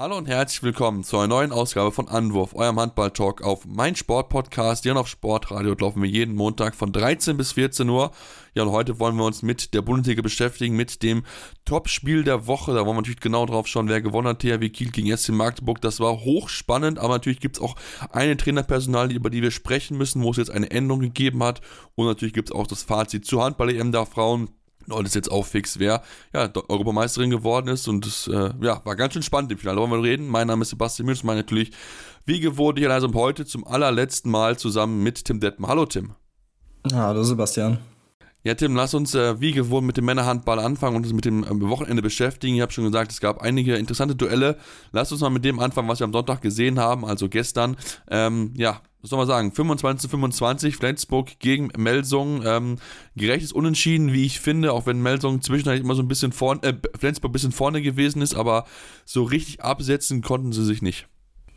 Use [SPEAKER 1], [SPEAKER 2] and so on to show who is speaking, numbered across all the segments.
[SPEAKER 1] Hallo und herzlich willkommen zu einer neuen Ausgabe von Anwurf, eurem Handball-Talk auf mein Sportpodcast. Hier auf Sportradio laufen wir jeden Montag von 13 bis 14 Uhr. Ja, und heute wollen wir uns mit der Bundesliga beschäftigen, mit dem Topspiel der Woche. Da wollen wir natürlich genau drauf schauen, wer gewonnen hat. THW Kiel gegen SC Magdeburg. Das war hochspannend, aber natürlich gibt es auch eine Trainerpersonal, über die wir sprechen müssen, wo es jetzt eine Änderung gegeben hat. Und natürlich gibt es auch das Fazit zur Handball-EM der Frauen und ist jetzt auch fix, wer ja, Europameisterin geworden ist. Und es äh, ja, war ganz schön spannend im Finale. Wollen wir reden. Mein Name ist Sebastian Mütz, mein natürlich, wie gewohnt, hier also heute zum allerletzten Mal zusammen mit Tim Detmer. Hallo Tim.
[SPEAKER 2] Hallo Sebastian.
[SPEAKER 1] Ja, Tim, lass uns äh, wie gewohnt mit dem Männerhandball anfangen und uns mit dem äh, Wochenende beschäftigen. Ich habe schon gesagt, es gab einige interessante Duelle. Lass uns mal mit dem anfangen, was wir am Sonntag gesehen haben, also gestern. Ähm, ja, was soll man sagen, 25 zu 25, Flensburg gegen Melsung. Ähm, gerechtes Unentschieden, wie ich finde, auch wenn Melsung zwischendurch immer so ein bisschen vorne, äh, Flensburg ein bisschen vorne gewesen ist, aber so richtig absetzen konnten sie sich nicht.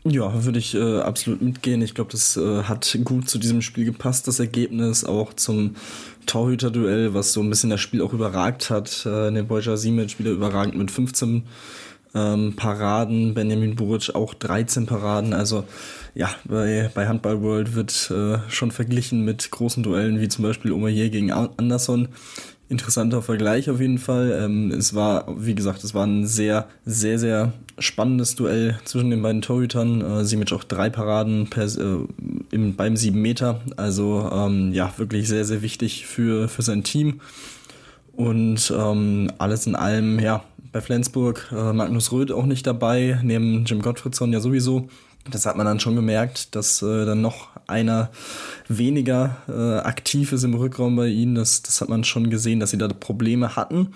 [SPEAKER 2] Ja, würde ich äh, absolut mitgehen. Ich glaube, das äh, hat gut zu diesem Spiel gepasst, das Ergebnis, auch zum Torhüter-Duell, was so ein bisschen das Spiel auch überragt hat. Äh, Nebojsa Simic wieder überragend mit 15 ähm, Paraden, Benjamin Buric auch 13 Paraden. Also ja, bei, bei Handball World wird äh, schon verglichen mit großen Duellen wie zum Beispiel Omayer gegen Anderson interessanter Vergleich auf jeden Fall. Ähm, es war, wie gesagt, es war ein sehr, sehr, sehr spannendes Duell zwischen den beiden Torhütern. Äh, Simic auch drei Paraden per, äh, im, beim sieben Meter. Also ähm, ja, wirklich sehr, sehr wichtig für, für sein Team. Und ähm, alles in allem, ja, bei Flensburg äh, Magnus Röth auch nicht dabei, neben Jim Gottfriedson ja sowieso. Das hat man dann schon gemerkt, dass äh, dann noch einer weniger äh, aktiv ist im Rückraum bei ihnen. Das, das hat man schon gesehen, dass sie da Probleme hatten.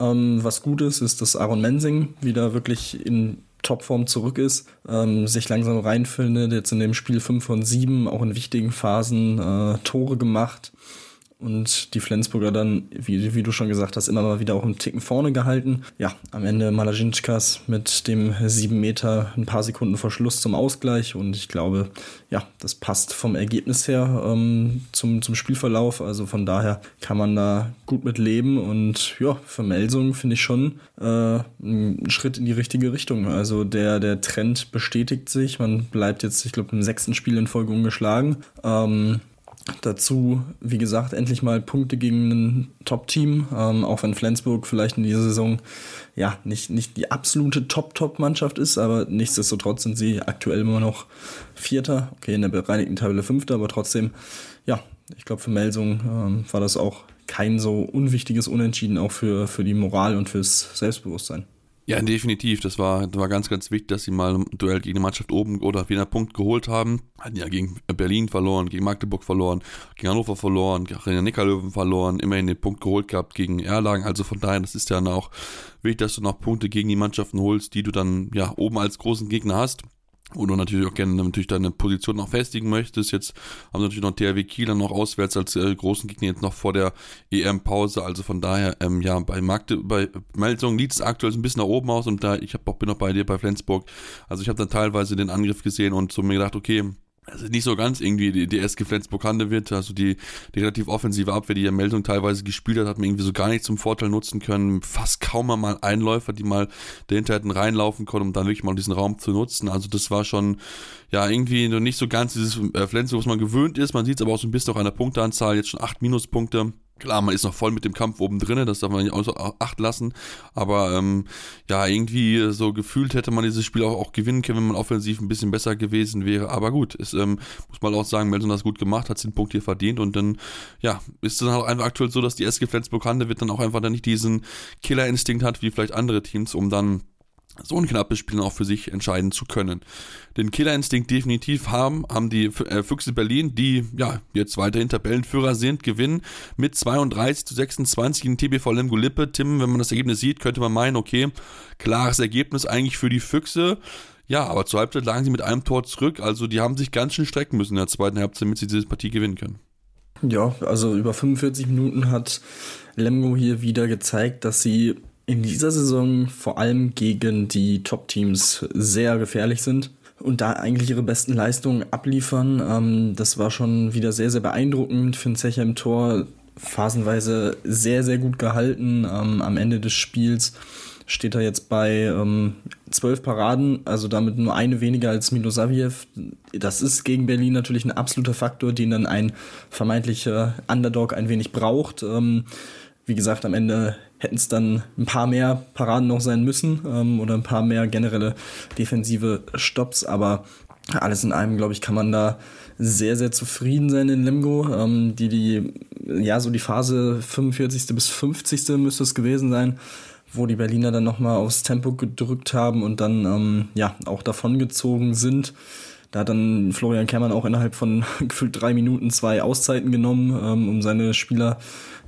[SPEAKER 2] Ähm, was gut ist, ist, dass Aaron Mensing wieder wirklich in Topform zurück ist, ähm, sich langsam reinfindet, jetzt in dem Spiel 5 von 7, auch in wichtigen Phasen äh, Tore gemacht und die Flensburger dann, wie, wie du schon gesagt hast, immer mal wieder auch einen Ticken vorne gehalten. Ja, am Ende Malajinskas mit dem 7 Meter ein paar Sekunden Verschluss zum Ausgleich und ich glaube, ja, das passt vom Ergebnis her ähm, zum, zum Spielverlauf. Also von daher kann man da gut mit leben und ja, für Melsung finde ich schon äh, ein Schritt in die richtige Richtung. Also der, der Trend bestätigt sich. Man bleibt jetzt, ich glaube, im sechsten Spiel in Folge ungeschlagen. Ähm, Dazu, wie gesagt, endlich mal Punkte gegen ein Top-Team, ähm, auch wenn Flensburg vielleicht in dieser Saison ja nicht, nicht die absolute Top-Top-Mannschaft ist, aber nichtsdestotrotz sind sie aktuell immer noch Vierter, okay, in der bereinigten Tabelle Fünfter, aber trotzdem, ja, ich glaube, für Melsung ähm, war das auch kein so unwichtiges Unentschieden, auch für, für die Moral und fürs Selbstbewusstsein.
[SPEAKER 1] Ja, definitiv. Das war, das war ganz, ganz wichtig, dass sie mal ein Duell gegen die Mannschaft oben oder wieder einen Punkt geholt haben. Hatten ja gegen Berlin verloren, gegen Magdeburg verloren, gegen Hannover verloren, gegen den Nickerlöwen verloren, immerhin den Punkt geholt gehabt gegen Erlangen. Also von daher, das ist ja auch wichtig, dass du noch Punkte gegen die Mannschaften holst, die du dann ja oben als großen Gegner hast wo du natürlich auch gerne natürlich deine Position noch festigen möchtest. Jetzt haben natürlich noch THW Kiel dann noch auswärts als äh, großen Gegner jetzt noch vor der EM-Pause. Also von daher, ähm, ja, bei Magde, bei Melsung liegt es aktuell ein bisschen nach oben aus und da, ich hab auch, bin noch bei dir bei Flensburg. Also ich habe dann teilweise den Angriff gesehen und so mir gedacht, okay, also nicht so ganz irgendwie die, die SG Flensburg-Handewitt, also die, die relativ offensive Abwehr, die ja Meldung teilweise gespielt hat, hat man irgendwie so gar nicht zum Vorteil nutzen können. Fast kaum mal Einläufer, die mal dahinter hätten reinlaufen können, um dann wirklich mal diesen Raum zu nutzen. Also das war schon, ja, irgendwie noch nicht so ganz dieses äh, Flensburg, was man gewöhnt ist. Man sieht es aber auch so ein bisschen auch an der Punkteanzahl, jetzt schon acht Minuspunkte. Klar, man ist noch voll mit dem Kampf oben drin, das darf man nicht außer Acht lassen. Aber ähm, ja, irgendwie so gefühlt hätte man dieses Spiel auch, auch gewinnen können, wenn man offensiv ein bisschen besser gewesen wäre. Aber gut, ist, ähm, muss man auch sagen, Melson hat das gut gemacht, hat den Punkt hier verdient und dann, ja, ist es dann auch einfach aktuell so, dass die SG Flensburg-Hande wird dann auch einfach dann nicht diesen Killerinstinkt hat, wie vielleicht andere Teams, um dann so ein knappes Spiel auch für sich entscheiden zu können. Den Killerinstinkt definitiv haben, haben die äh, Füchse Berlin, die ja jetzt weiterhin Tabellenführer sind, gewinnen mit 32 zu 26 in TBV Lemgo Lippe. Tim, wenn man das Ergebnis sieht, könnte man meinen, okay, klares Ergebnis eigentlich für die Füchse. Ja, aber zur Halbzeit lagen sie mit einem Tor zurück, also die haben sich ganz schön strecken müssen in der zweiten Halbzeit, damit sie diese Partie gewinnen können.
[SPEAKER 2] Ja, also über 45 Minuten hat Lemgo hier wieder gezeigt, dass sie in dieser Saison vor allem gegen die Top-Teams sehr gefährlich sind. und da eigentlich ihre besten Leistungen abliefern. Ähm, das war schon wieder sehr, sehr beeindruckend. Finn Zecher im Tor phasenweise sehr, sehr gut gehalten. Ähm, am Ende des Spiels steht er jetzt bei ähm, zwölf Paraden, also damit nur eine weniger als Milosaviev. Das ist gegen Berlin natürlich ein absoluter Faktor, den dann ein vermeintlicher Underdog ein wenig braucht. Ähm, wie gesagt, am Ende hätten es dann ein paar mehr Paraden noch sein müssen ähm, oder ein paar mehr generelle defensive Stops, aber alles in allem, glaube ich, kann man da sehr, sehr zufrieden sein in Lemgo. Ähm, die, die, ja, so die Phase 45. bis 50. müsste es gewesen sein, wo die Berliner dann nochmal aufs Tempo gedrückt haben und dann, ähm, ja, auch davongezogen sind. Da hat dann Florian Kermann auch innerhalb von gefühlt drei Minuten zwei Auszeiten genommen, ähm, um seine Spieler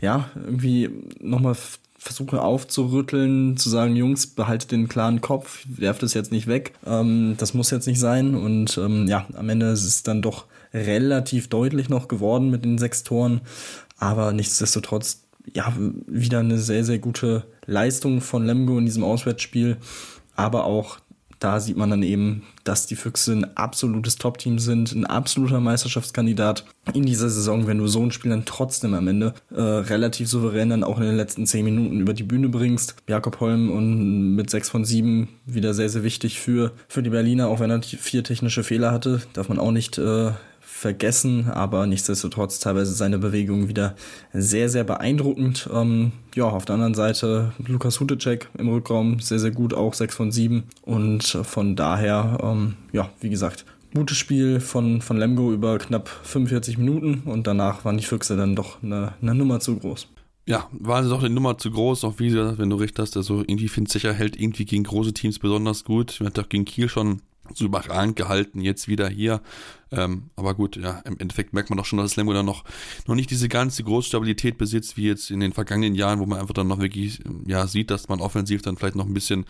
[SPEAKER 2] ja, irgendwie nochmal versuche aufzurütteln, zu sagen, Jungs, behaltet den klaren Kopf, werft es jetzt nicht weg. Ähm, das muss jetzt nicht sein. Und ähm, ja, am Ende ist es dann doch relativ deutlich noch geworden mit den sechs Toren. Aber nichtsdestotrotz, ja, wieder eine sehr, sehr gute Leistung von Lemgo in diesem Auswärtsspiel. Aber auch da sieht man dann eben, dass die Füchse ein absolutes Top-Team sind, ein absoluter Meisterschaftskandidat in dieser Saison, wenn du so ein Spiel dann trotzdem am Ende äh, relativ souverän dann auch in den letzten zehn Minuten über die Bühne bringst. Jakob Holm und mit sechs von sieben wieder sehr, sehr wichtig für, für die Berliner, auch wenn er vier technische Fehler hatte, darf man auch nicht äh, vergessen, aber nichtsdestotrotz teilweise seine Bewegung wieder sehr, sehr beeindruckend. Ähm, ja, auf der anderen Seite Lukas Hutecek im Rückraum sehr, sehr gut, auch 6 von 7 und von daher, ähm, ja, wie gesagt, gutes Spiel von, von Lemgo über knapp 45 Minuten und danach waren die Füchse dann doch eine, eine Nummer zu groß.
[SPEAKER 1] Ja, war sie doch eine Nummer zu groß, auch wie gesagt, wenn du recht hast, also irgendwie finde sicher hält irgendwie gegen große Teams besonders gut. Man hat doch gegen Kiel schon so überragend gehalten, jetzt wieder hier. Ähm, aber gut, ja, im Endeffekt merkt man doch schon, dass Lemgo dann noch, noch nicht diese ganze Großstabilität besitzt, wie jetzt in den vergangenen Jahren, wo man einfach dann noch wirklich, ja, sieht, dass man offensiv dann vielleicht noch ein bisschen,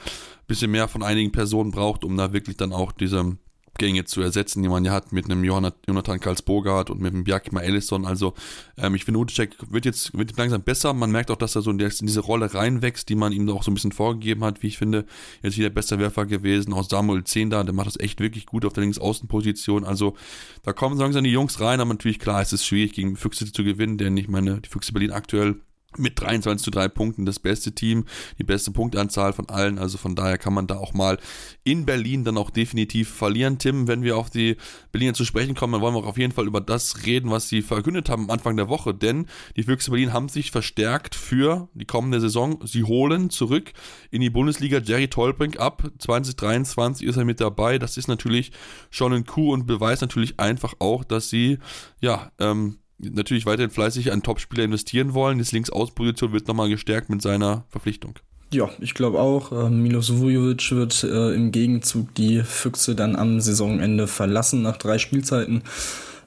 [SPEAKER 1] bisschen mehr von einigen Personen braucht, um da wirklich dann auch diese, Abgänge zu ersetzen, die man ja hat mit einem Jonathan Karlsbogart und mit einem Bjarkma Ellison. Also ähm, ich finde, Udicek wird jetzt wird langsam besser. Man merkt auch, dass er so in, diese Rolle reinwächst, die man ihm auch so ein bisschen vorgegeben hat, wie ich finde. Jetzt wieder bester Werfer gewesen, aus Samuel 10 da, der macht das echt wirklich gut auf der Linksaußenposition. Also da kommen so langsam die Jungs rein, aber natürlich klar, es ist schwierig gegen Füchse zu gewinnen, denn ich meine, die Füchse Berlin aktuell mit 23 zu 3 Punkten das beste Team, die beste Punktanzahl von allen. Also von daher kann man da auch mal in Berlin dann auch definitiv verlieren. Tim, wenn wir auf die Berliner zu sprechen kommen, dann wollen wir auch auf jeden Fall über das reden, was sie verkündet haben am Anfang der Woche. Denn die Füchse Berlin haben sich verstärkt für die kommende Saison. Sie holen zurück in die Bundesliga Jerry Tolbrink ab. 2023 ist er mit dabei. Das ist natürlich schon ein Coup und beweist natürlich einfach auch, dass sie, ja, ähm, natürlich weiterhin fleißig an Topspieler investieren wollen. Die Linksaußenposition wird nochmal gestärkt mit seiner Verpflichtung.
[SPEAKER 2] Ja, ich glaube auch. Äh, Milos Vujovic wird äh, im Gegenzug die Füchse dann am Saisonende verlassen nach drei Spielzeiten.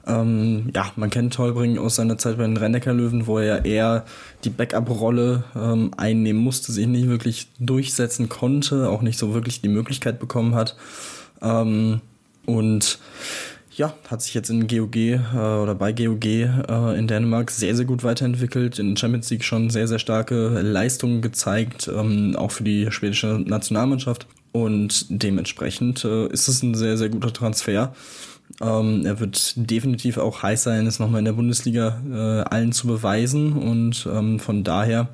[SPEAKER 2] Ähm, ja, man kennt Tolbring aus seiner Zeit bei den Rennecker-Löwen, wo er eher die Backup-Rolle ähm, einnehmen musste, sich nicht wirklich durchsetzen konnte, auch nicht so wirklich die Möglichkeit bekommen hat. Ähm, und ja, hat sich jetzt in GOG äh, oder bei GOG äh, in Dänemark sehr, sehr gut weiterentwickelt. In Champions League schon sehr, sehr starke Leistungen gezeigt, ähm, auch für die schwedische Nationalmannschaft. Und dementsprechend äh, ist es ein sehr, sehr guter Transfer. Ähm, er wird definitiv auch heiß sein, es nochmal in der Bundesliga äh, allen zu beweisen. Und ähm, von daher,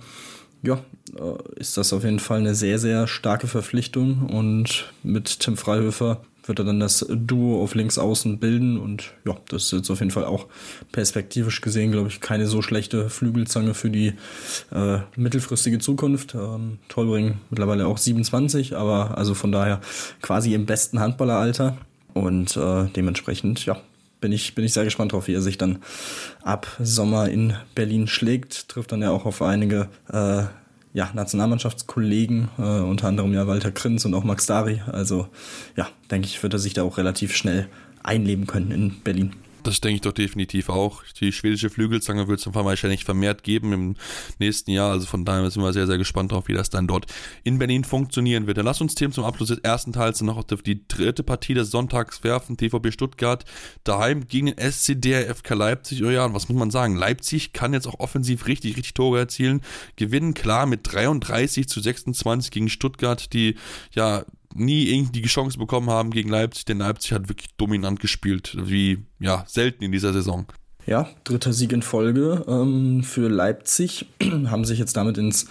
[SPEAKER 2] ja, äh, ist das auf jeden Fall eine sehr, sehr starke Verpflichtung. Und mit Tim Freihöfer wird er dann das Duo auf links außen bilden und ja, das ist jetzt auf jeden Fall auch perspektivisch gesehen, glaube ich, keine so schlechte Flügelzange für die äh, mittelfristige Zukunft. Ähm, Tolbring mittlerweile auch 27, aber also von daher quasi im besten Handballeralter und äh, dementsprechend, ja, bin ich, bin ich sehr gespannt drauf, wie er sich dann ab Sommer in Berlin schlägt. Trifft dann ja auch auf einige äh, ja, Nationalmannschaftskollegen, äh, unter anderem ja Walter Krinz und auch Max Dari. Also ja, denke ich, wird er sich da auch relativ schnell einleben können in Berlin.
[SPEAKER 1] Das denke ich doch definitiv auch. Die schwedische Flügelzange wird es wahrscheinlich vermehrt geben im nächsten Jahr. Also von daher sind wir sehr, sehr gespannt darauf, wie das dann dort in Berlin funktionieren wird. Dann lass uns Themen zum Abschluss des ersten Teils noch auf die dritte Partie des Sonntags werfen. TVB Stuttgart daheim gegen den SCDRFK Leipzig. Oh ja, und was muss man sagen? Leipzig kann jetzt auch offensiv richtig, richtig Tore erzielen. Gewinnen klar mit 33 zu 26 gegen Stuttgart, die ja nie irgendwie die Chance bekommen haben gegen Leipzig, denn Leipzig hat wirklich dominant gespielt, wie ja selten in dieser Saison.
[SPEAKER 2] Ja, dritter Sieg in Folge ähm, für Leipzig. haben sich jetzt damit ins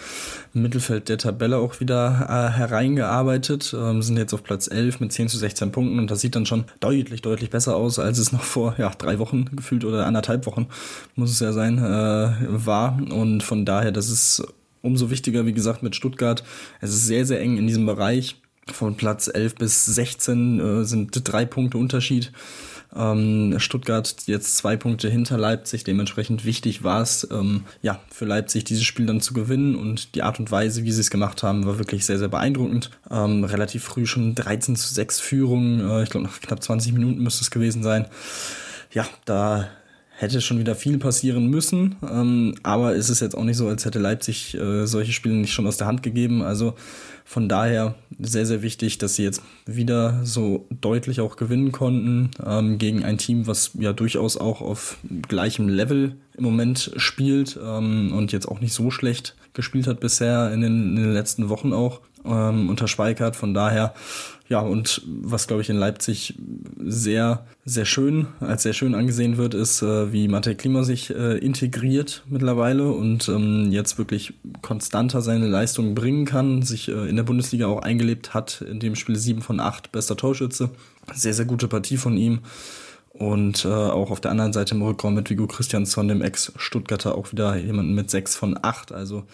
[SPEAKER 2] Mittelfeld der Tabelle auch wieder äh, hereingearbeitet. Ähm, sind jetzt auf Platz 11 mit 10 zu 16 Punkten und das sieht dann schon deutlich, deutlich besser aus, als es noch vor ja, drei Wochen gefühlt oder anderthalb Wochen, muss es ja sein, äh, war. Und von daher, das ist umso wichtiger, wie gesagt, mit Stuttgart. Es ist sehr, sehr eng in diesem Bereich. Von Platz 11 bis 16 äh, sind drei Punkte Unterschied. Ähm, Stuttgart jetzt zwei Punkte hinter Leipzig, dementsprechend wichtig war es, ähm, ja, für Leipzig dieses Spiel dann zu gewinnen und die Art und Weise, wie sie es gemacht haben, war wirklich sehr, sehr beeindruckend. Ähm, relativ früh schon 13 zu 6 Führung, äh, ich glaube nach knapp 20 Minuten müsste es gewesen sein. Ja, da hätte schon wieder viel passieren müssen. Ähm, aber es ist jetzt auch nicht so, als hätte Leipzig äh, solche Spiele nicht schon aus der Hand gegeben. Also von daher sehr, sehr wichtig, dass sie jetzt wieder so deutlich auch gewinnen konnten ähm, gegen ein Team, was ja durchaus auch auf gleichem Level im Moment spielt ähm, und jetzt auch nicht so schlecht gespielt hat bisher in den, in den letzten Wochen auch ähm, unter Schweikart. Von daher ja, und was, glaube ich, in Leipzig sehr, sehr schön, als sehr schön angesehen wird, ist, äh, wie Matej Klima sich äh, integriert mittlerweile und ähm, jetzt wirklich konstanter seine Leistungen bringen kann, sich äh, in der Bundesliga auch eingelebt hat, in dem Spiel 7 von 8, bester Torschütze. Sehr, sehr gute Partie von ihm. Und äh, auch auf der anderen Seite im Rückraum mit Vigo Christiansson, dem Ex-Stuttgarter, auch wieder jemanden mit 6 von 8. Also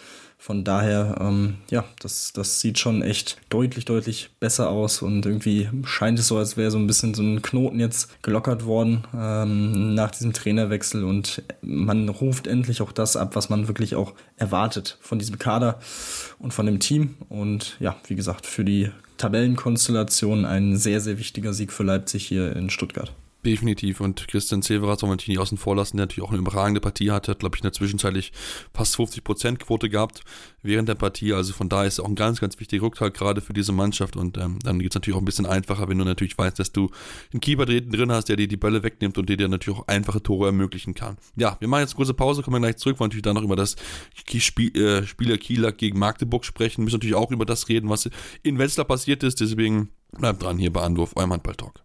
[SPEAKER 2] von daher, ähm, ja, das, das sieht schon echt deutlich, deutlich besser aus und irgendwie scheint es so, als wäre so ein bisschen so ein Knoten jetzt gelockert worden ähm, nach diesem Trainerwechsel und man ruft endlich auch das ab, was man wirklich auch erwartet von diesem Kader und von dem Team. Und ja, wie gesagt, für die Tabellenkonstellation ein sehr, sehr wichtiger Sieg für Leipzig hier in Stuttgart.
[SPEAKER 1] Definitiv. Und Christian Severas soll man nicht außen vor lassen, der natürlich auch eine überragende Partie hatte, hat, glaube ich, in der Zwischenzeitlich fast 50% Quote gehabt während der Partie. Also von daher ist auch ein ganz, ganz wichtiger Rückteil gerade für diese Mannschaft. Und ähm, dann geht es natürlich auch ein bisschen einfacher, wenn du natürlich weißt, dass du einen Keeper drin hast, der dir die Bälle wegnimmt und der dir natürlich auch einfache Tore ermöglichen kann. Ja, wir machen jetzt eine kurze Pause, kommen gleich zurück, wollen natürlich dann noch über das Spiel, äh, Spieler Kieler gegen Magdeburg sprechen, müssen natürlich auch über das reden, was in Wetzlar passiert ist. Deswegen bleibt dran hier bei Anwurf, eurem Handball-Talk.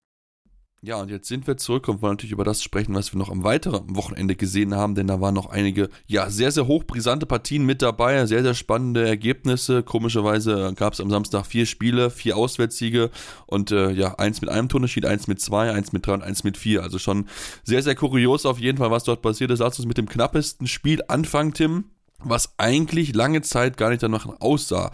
[SPEAKER 1] Ja, und jetzt sind wir zurück und wollen natürlich über das sprechen, was wir noch am weiteren Wochenende gesehen haben, denn da waren noch einige, ja, sehr, sehr hochbrisante Partien mit dabei, sehr, sehr spannende Ergebnisse. Komischerweise gab es am Samstag vier Spiele, vier Auswärtssiege und äh, ja, eins mit einem Tunnelschied, eins mit zwei, eins mit drei und eins mit vier. Also schon sehr, sehr kurios auf jeden Fall, was dort passiert ist. Lass uns mit dem knappesten Spiel anfangen, Tim was eigentlich lange Zeit gar nicht danach aussah.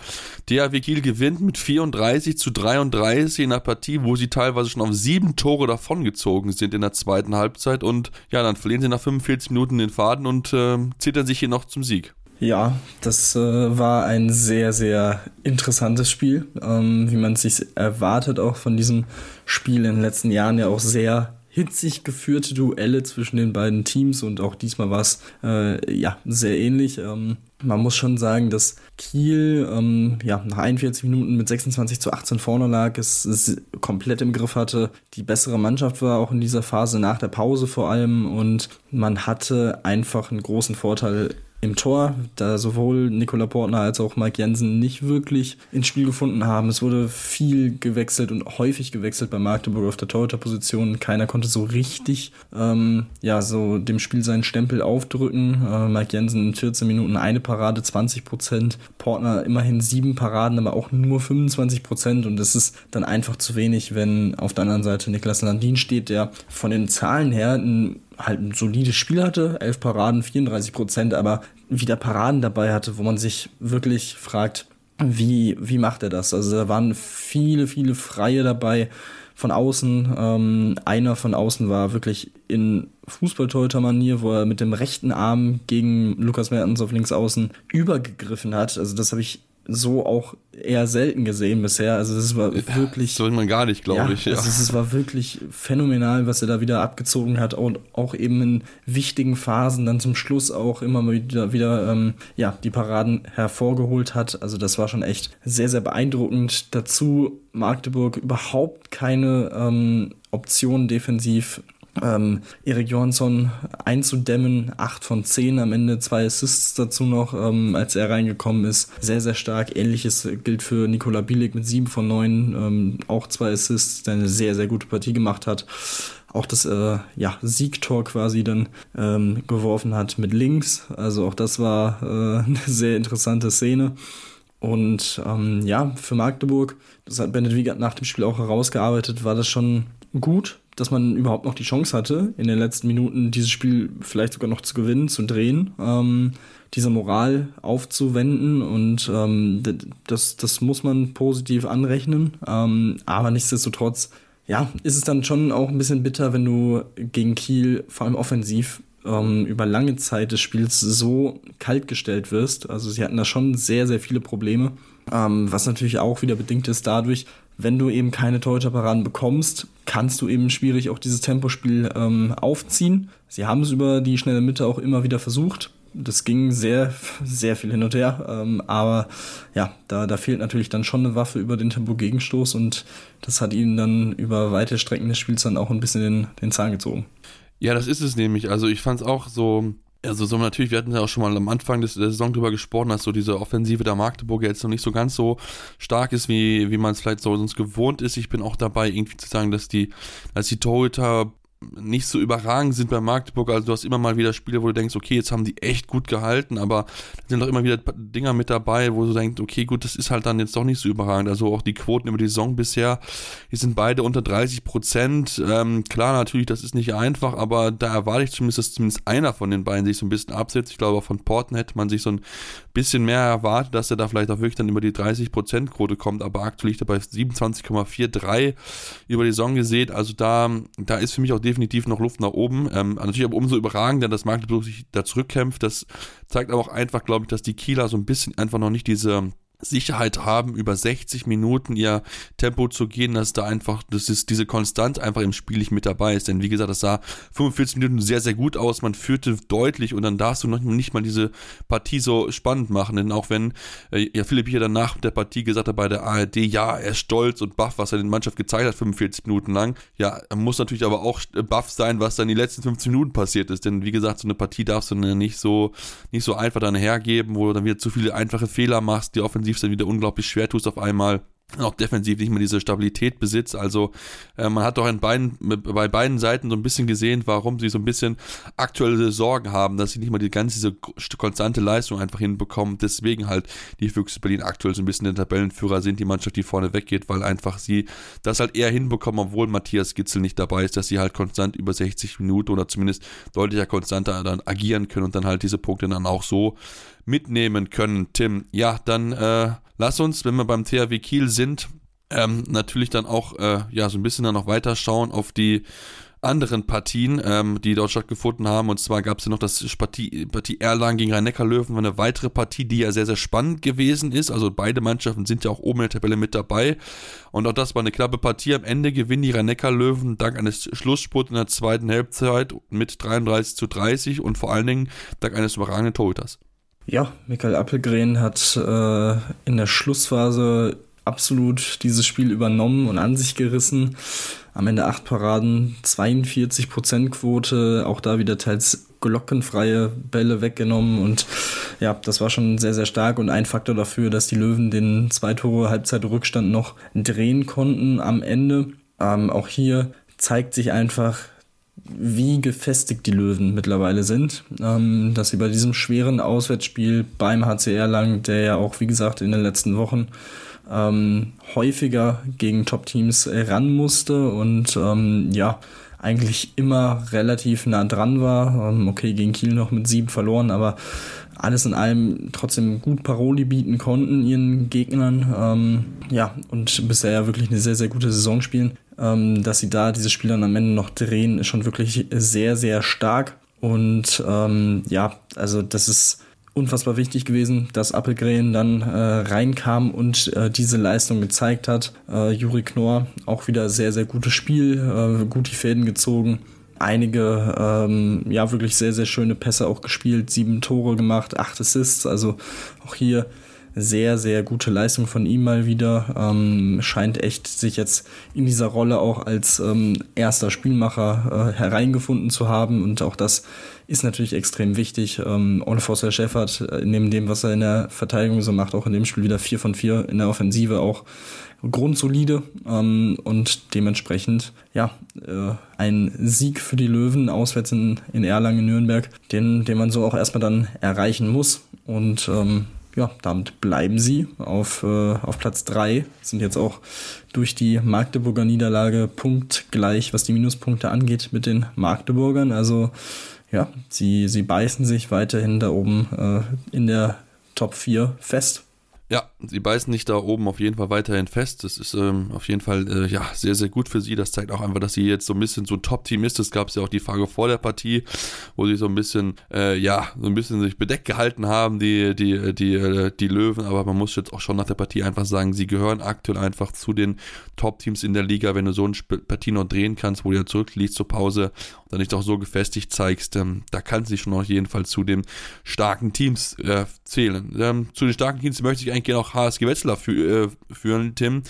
[SPEAKER 1] DAW Kiel gewinnt mit 34 zu 33 in einer Partie, wo sie teilweise schon auf sieben Tore davongezogen sind in der zweiten Halbzeit und ja, dann verlieren sie nach 45 Minuten den Faden und äh, zittern sich hier noch zum Sieg.
[SPEAKER 2] Ja, das äh, war ein sehr, sehr interessantes Spiel, ähm, wie man es sich erwartet, auch von diesem Spiel in den letzten Jahren ja auch sehr hitzig geführte Duelle zwischen den beiden Teams und auch diesmal war es äh, ja sehr ähnlich. Ähm, man muss schon sagen, dass Kiel ähm, ja, nach 41 Minuten mit 26 zu 18 vorne lag, es, es komplett im Griff hatte, die bessere Mannschaft war auch in dieser Phase nach der Pause vor allem und man hatte einfach einen großen Vorteil im Tor, da sowohl Nikola Portner als auch Mike Jensen nicht wirklich ins Spiel gefunden haben. Es wurde viel gewechselt und häufig gewechselt bei Magdeburg auf der Torhüterposition. Keiner konnte so richtig ähm, ja, so dem Spiel seinen Stempel aufdrücken. Äh, Mike Jensen in 14 Minuten eine Parade, 20 Prozent. Portner immerhin sieben Paraden, aber auch nur 25 Prozent. Und das ist dann einfach zu wenig, wenn auf der anderen Seite Niklas Landin steht, der von den Zahlen her ein halt ein solides Spiel hatte, elf Paraden, 34 Prozent, aber wieder Paraden dabei hatte, wo man sich wirklich fragt, wie, wie macht er das? Also da waren viele, viele Freie dabei von außen. Ähm, einer von außen war wirklich in Fußballtorhüter-Manier, wo er mit dem rechten Arm gegen Lukas Mertens auf links außen übergegriffen hat. Also das habe ich so auch eher selten gesehen bisher. Also es war wirklich.
[SPEAKER 1] soll man gar nicht, glaube
[SPEAKER 2] ja,
[SPEAKER 1] ich. Ja.
[SPEAKER 2] Also es war wirklich phänomenal, was er da wieder abgezogen hat und auch eben in wichtigen Phasen dann zum Schluss auch immer wieder, wieder ähm, ja, die Paraden hervorgeholt hat. Also das war schon echt sehr, sehr beeindruckend. Dazu Magdeburg überhaupt keine ähm, Option defensiv ähm, Erik Johansson einzudämmen. 8 von 10 am Ende, zwei Assists dazu noch, ähm, als er reingekommen ist. Sehr, sehr stark. Ähnliches gilt für Nikola Bielik mit 7 von 9, ähm, auch zwei Assists, der eine sehr, sehr gute Partie gemacht hat. Auch das äh, ja, Siegtor quasi dann ähm, geworfen hat mit links. Also auch das war äh, eine sehr interessante Szene. Und ähm, ja, für Magdeburg, das hat Bennett Wiegert nach dem Spiel auch herausgearbeitet, war das schon gut, dass man überhaupt noch die Chance hatte, in den letzten Minuten dieses Spiel vielleicht sogar noch zu gewinnen, zu drehen, ähm, diese Moral aufzuwenden und ähm, das, das muss man positiv anrechnen. Ähm, aber nichtsdestotrotz, ja, ist es dann schon auch ein bisschen bitter, wenn du gegen Kiel vor allem offensiv ähm, über lange Zeit des Spiels so kalt gestellt wirst. Also sie hatten da schon sehr, sehr viele Probleme, ähm, was natürlich auch wieder bedingt ist dadurch, wenn du eben keine Torhüterparaden bekommst, kannst du eben schwierig auch dieses Tempospiel ähm, aufziehen. Sie haben es über die schnelle Mitte auch immer wieder versucht. Das ging sehr, sehr viel hin und her. Ähm, aber ja, da, da fehlt natürlich dann schon eine Waffe über den Tempo-Gegenstoß und das hat ihnen dann über weite Strecken des Spiels dann auch ein bisschen den, den Zahn gezogen.
[SPEAKER 1] Ja, das ist es nämlich. Also ich fand es auch so, also so natürlich, wir hatten ja auch schon mal am Anfang des, der Saison drüber gesprochen, dass so diese Offensive der Magdeburger jetzt noch nicht so ganz so stark ist, wie, wie man es vielleicht so sonst gewohnt ist. Ich bin auch dabei, irgendwie zu sagen, dass die, dass die Torhüter nicht so überragend sind bei Magdeburg. Also du hast immer mal wieder Spiele, wo du denkst, okay, jetzt haben die echt gut gehalten, aber sind doch immer wieder Dinger mit dabei, wo du denkst, okay, gut, das ist halt dann jetzt doch nicht so überragend. Also auch die Quoten über die Saison bisher, die sind beide unter 30 Prozent. Ähm, klar, natürlich, das ist nicht einfach, aber da erwarte ich zumindest, dass zumindest einer von den beiden sich so ein bisschen absetzt. Ich glaube, von Porten hätte man sich so ein bisschen mehr erwartet, dass er da vielleicht auch wirklich dann über die 30 Prozent Quote kommt, aber aktuell liegt er bei 27,43 über die Saison gesehen. Also da, da ist für mich auch definitiv noch Luft nach oben. Ähm, natürlich aber umso überragender, dass Magdeburg sich da zurückkämpft. Das zeigt aber auch einfach, glaube ich, dass die Kieler so ein bisschen einfach noch nicht diese Sicherheit haben, über 60 Minuten ihr Tempo zu gehen, dass da einfach, dass ist diese Konstanz einfach im Spiel nicht mit dabei ist. Denn wie gesagt, das sah 45 Minuten sehr, sehr gut aus. Man führte deutlich und dann darfst du noch nicht mal diese Partie so spannend machen. Denn auch wenn äh, ja Philipp hier danach der Partie gesagt hat bei der ARD, ja, er ist stolz und baff, was er den Mannschaft gezeigt hat, 45 Minuten lang. Ja, muss natürlich aber auch baff sein, was dann die letzten 15 Minuten passiert ist. Denn wie gesagt, so eine Partie darfst du nicht so, nicht so einfach dann hergeben, wo du dann wieder zu viele einfache Fehler machst, die offensiv offensiv dann wieder unglaublich schwer tust auf einmal auch defensiv nicht mehr diese Stabilität besitzt. Also äh, man hat doch in beiden, bei beiden Seiten so ein bisschen gesehen, warum sie so ein bisschen aktuelle Sorgen haben, dass sie nicht mal die ganze diese konstante Leistung einfach hinbekommen. Deswegen halt die Füchse Berlin aktuell so ein bisschen der Tabellenführer sind, die Mannschaft, die vorne weggeht, weil einfach sie das halt eher hinbekommen, obwohl Matthias Gitzel nicht dabei ist, dass sie halt konstant über 60 Minuten oder zumindest deutlicher konstanter dann agieren können und dann halt diese Punkte dann auch so mitnehmen können. Tim, ja, dann äh, lass uns, wenn wir beim THW Kiel sind, ähm, natürlich dann auch äh, ja so ein bisschen dann noch weiter schauen auf die anderen Partien, ähm, die dort stattgefunden haben. Und zwar gab es ja noch das Partie, Partie Erlangen gegen Rhein-Neckar-Löwen, eine weitere Partie, die ja sehr, sehr spannend gewesen ist. Also beide Mannschaften sind ja auch oben in der Tabelle mit dabei. Und auch das war eine knappe Partie. Am Ende gewinnen die Rhein-Neckar-Löwen dank eines Schlussspurts in der zweiten Halbzeit mit 33 zu 30 und vor allen Dingen dank eines überragenden Torhüters.
[SPEAKER 2] Ja, Michael Appelgren hat äh, in der Schlussphase absolut dieses Spiel übernommen und an sich gerissen. Am Ende acht Paraden, 42% Quote, auch da wieder teils glockenfreie Bälle weggenommen und ja, das war schon sehr, sehr stark und ein Faktor dafür, dass die Löwen den zwei Tore Halbzeitrückstand noch drehen konnten am Ende. Ähm, auch hier zeigt sich einfach, wie gefestigt die Löwen mittlerweile sind. Ähm, dass sie bei diesem schweren Auswärtsspiel beim HCR lang, der ja auch, wie gesagt, in den letzten Wochen ähm, häufiger gegen Top-Teams ran musste und ähm, ja, eigentlich immer relativ nah dran war. Ähm, okay, gegen Kiel noch mit sieben verloren, aber alles in allem trotzdem gut Paroli bieten konnten ihren Gegnern. Ähm, ja, und bisher ja wirklich eine sehr, sehr gute Saison spielen. Ähm, dass sie da diese Spiele dann am Ende noch drehen, ist schon wirklich sehr, sehr stark. Und ähm, ja, also das ist unfassbar wichtig gewesen, dass Appelgren dann äh, reinkam und äh, diese Leistung gezeigt hat. Äh, Juri Knorr auch wieder sehr, sehr gutes Spiel, äh, gut die Fäden gezogen einige ähm, ja wirklich sehr, sehr schöne Pässe auch gespielt, sieben Tore gemacht, acht Assists, also auch hier sehr, sehr gute Leistung von ihm mal wieder. Ähm, scheint echt sich jetzt in dieser Rolle auch als ähm, erster Spielmacher äh, hereingefunden zu haben und auch das ist natürlich extrem wichtig. Ähm, Ole Forster Schäffert, äh, neben dem, was er in der Verteidigung so macht, auch in dem Spiel wieder vier von vier in der Offensive auch grundsolide ähm, und dementsprechend ja äh, ein Sieg für die Löwen auswärts in, in Erlangen Nürnberg, den, den man so auch erstmal dann erreichen muss und ähm, ja, damit bleiben sie auf, äh, auf Platz 3, sind jetzt auch durch die Magdeburger Niederlage punktgleich, was die Minuspunkte angeht, mit den Magdeburgern. Also ja, sie, sie beißen sich weiterhin da oben äh, in der Top 4 fest.
[SPEAKER 1] Ja, sie beißen nicht da oben auf jeden Fall weiterhin fest. Das ist ähm, auf jeden Fall äh, ja sehr, sehr gut für sie. Das zeigt auch einfach, dass sie jetzt so ein bisschen so ein Top-Team ist. Es gab ja auch die Frage vor der Partie, wo sie so ein bisschen, äh, ja, so ein bisschen sich bedeckt gehalten haben, die, die, die, äh, die Löwen. Aber man muss jetzt auch schon nach der Partie einfach sagen, sie gehören aktuell einfach zu den Top-Teams in der Liga. Wenn du so eine Partie noch drehen kannst, wo du ja zurückliegst zur Pause und dann nicht auch so gefestigt zeigst, ähm, da kann sie schon auf jeden Fall zu den starken Teams äh, zählen. Ähm, zu den starken Teams möchte ich eigentlich gerne auch HSG Wetzlar fü äh, führen, Tim.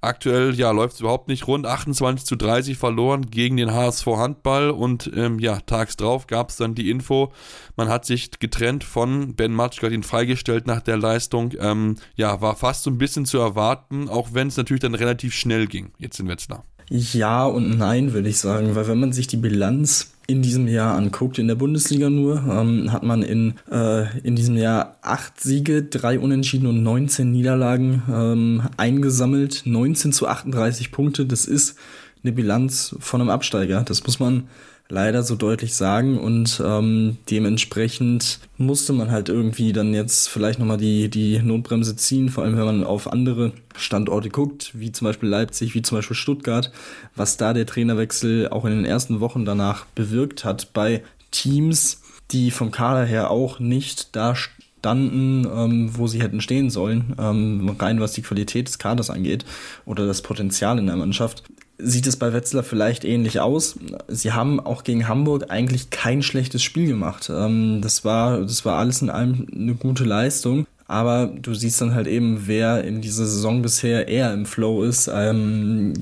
[SPEAKER 1] Aktuell ja läuft es überhaupt nicht rund. 28 zu 30 verloren gegen den HSV Handball und ähm, ja, tags drauf gab es dann die Info, man hat sich getrennt von Ben Matschka, ihn freigestellt nach der Leistung. Ähm, ja, war fast so ein bisschen zu erwarten, auch wenn es natürlich dann relativ schnell ging, jetzt in Wetzlar.
[SPEAKER 2] Ja und nein, würde ich sagen, weil wenn man sich die Bilanz in diesem Jahr anguckt, in der Bundesliga nur, ähm, hat man in, äh, in diesem Jahr acht Siege, drei Unentschieden und 19 Niederlagen ähm, eingesammelt. 19 zu 38 Punkte, das ist eine Bilanz von einem Absteiger. Das muss man leider so deutlich sagen. Und ähm, dementsprechend musste man halt irgendwie dann jetzt vielleicht nochmal die, die Notbremse ziehen, vor allem wenn man auf andere Standorte guckt, wie zum Beispiel Leipzig, wie zum Beispiel Stuttgart, was da der Trainerwechsel auch in den ersten Wochen danach bewirkt hat bei Teams, die vom Kader her auch nicht da standen, ähm, wo sie hätten stehen sollen, ähm, rein was die Qualität des Kaders angeht oder das Potenzial in der Mannschaft sieht es bei Wetzlar vielleicht ähnlich aus. Sie haben auch gegen Hamburg eigentlich kein schlechtes Spiel gemacht. Ähm, das, war, das war alles in allem eine gute Leistung. Aber du siehst dann halt eben, wer in dieser Saison bisher eher im Flow ist. Ähm,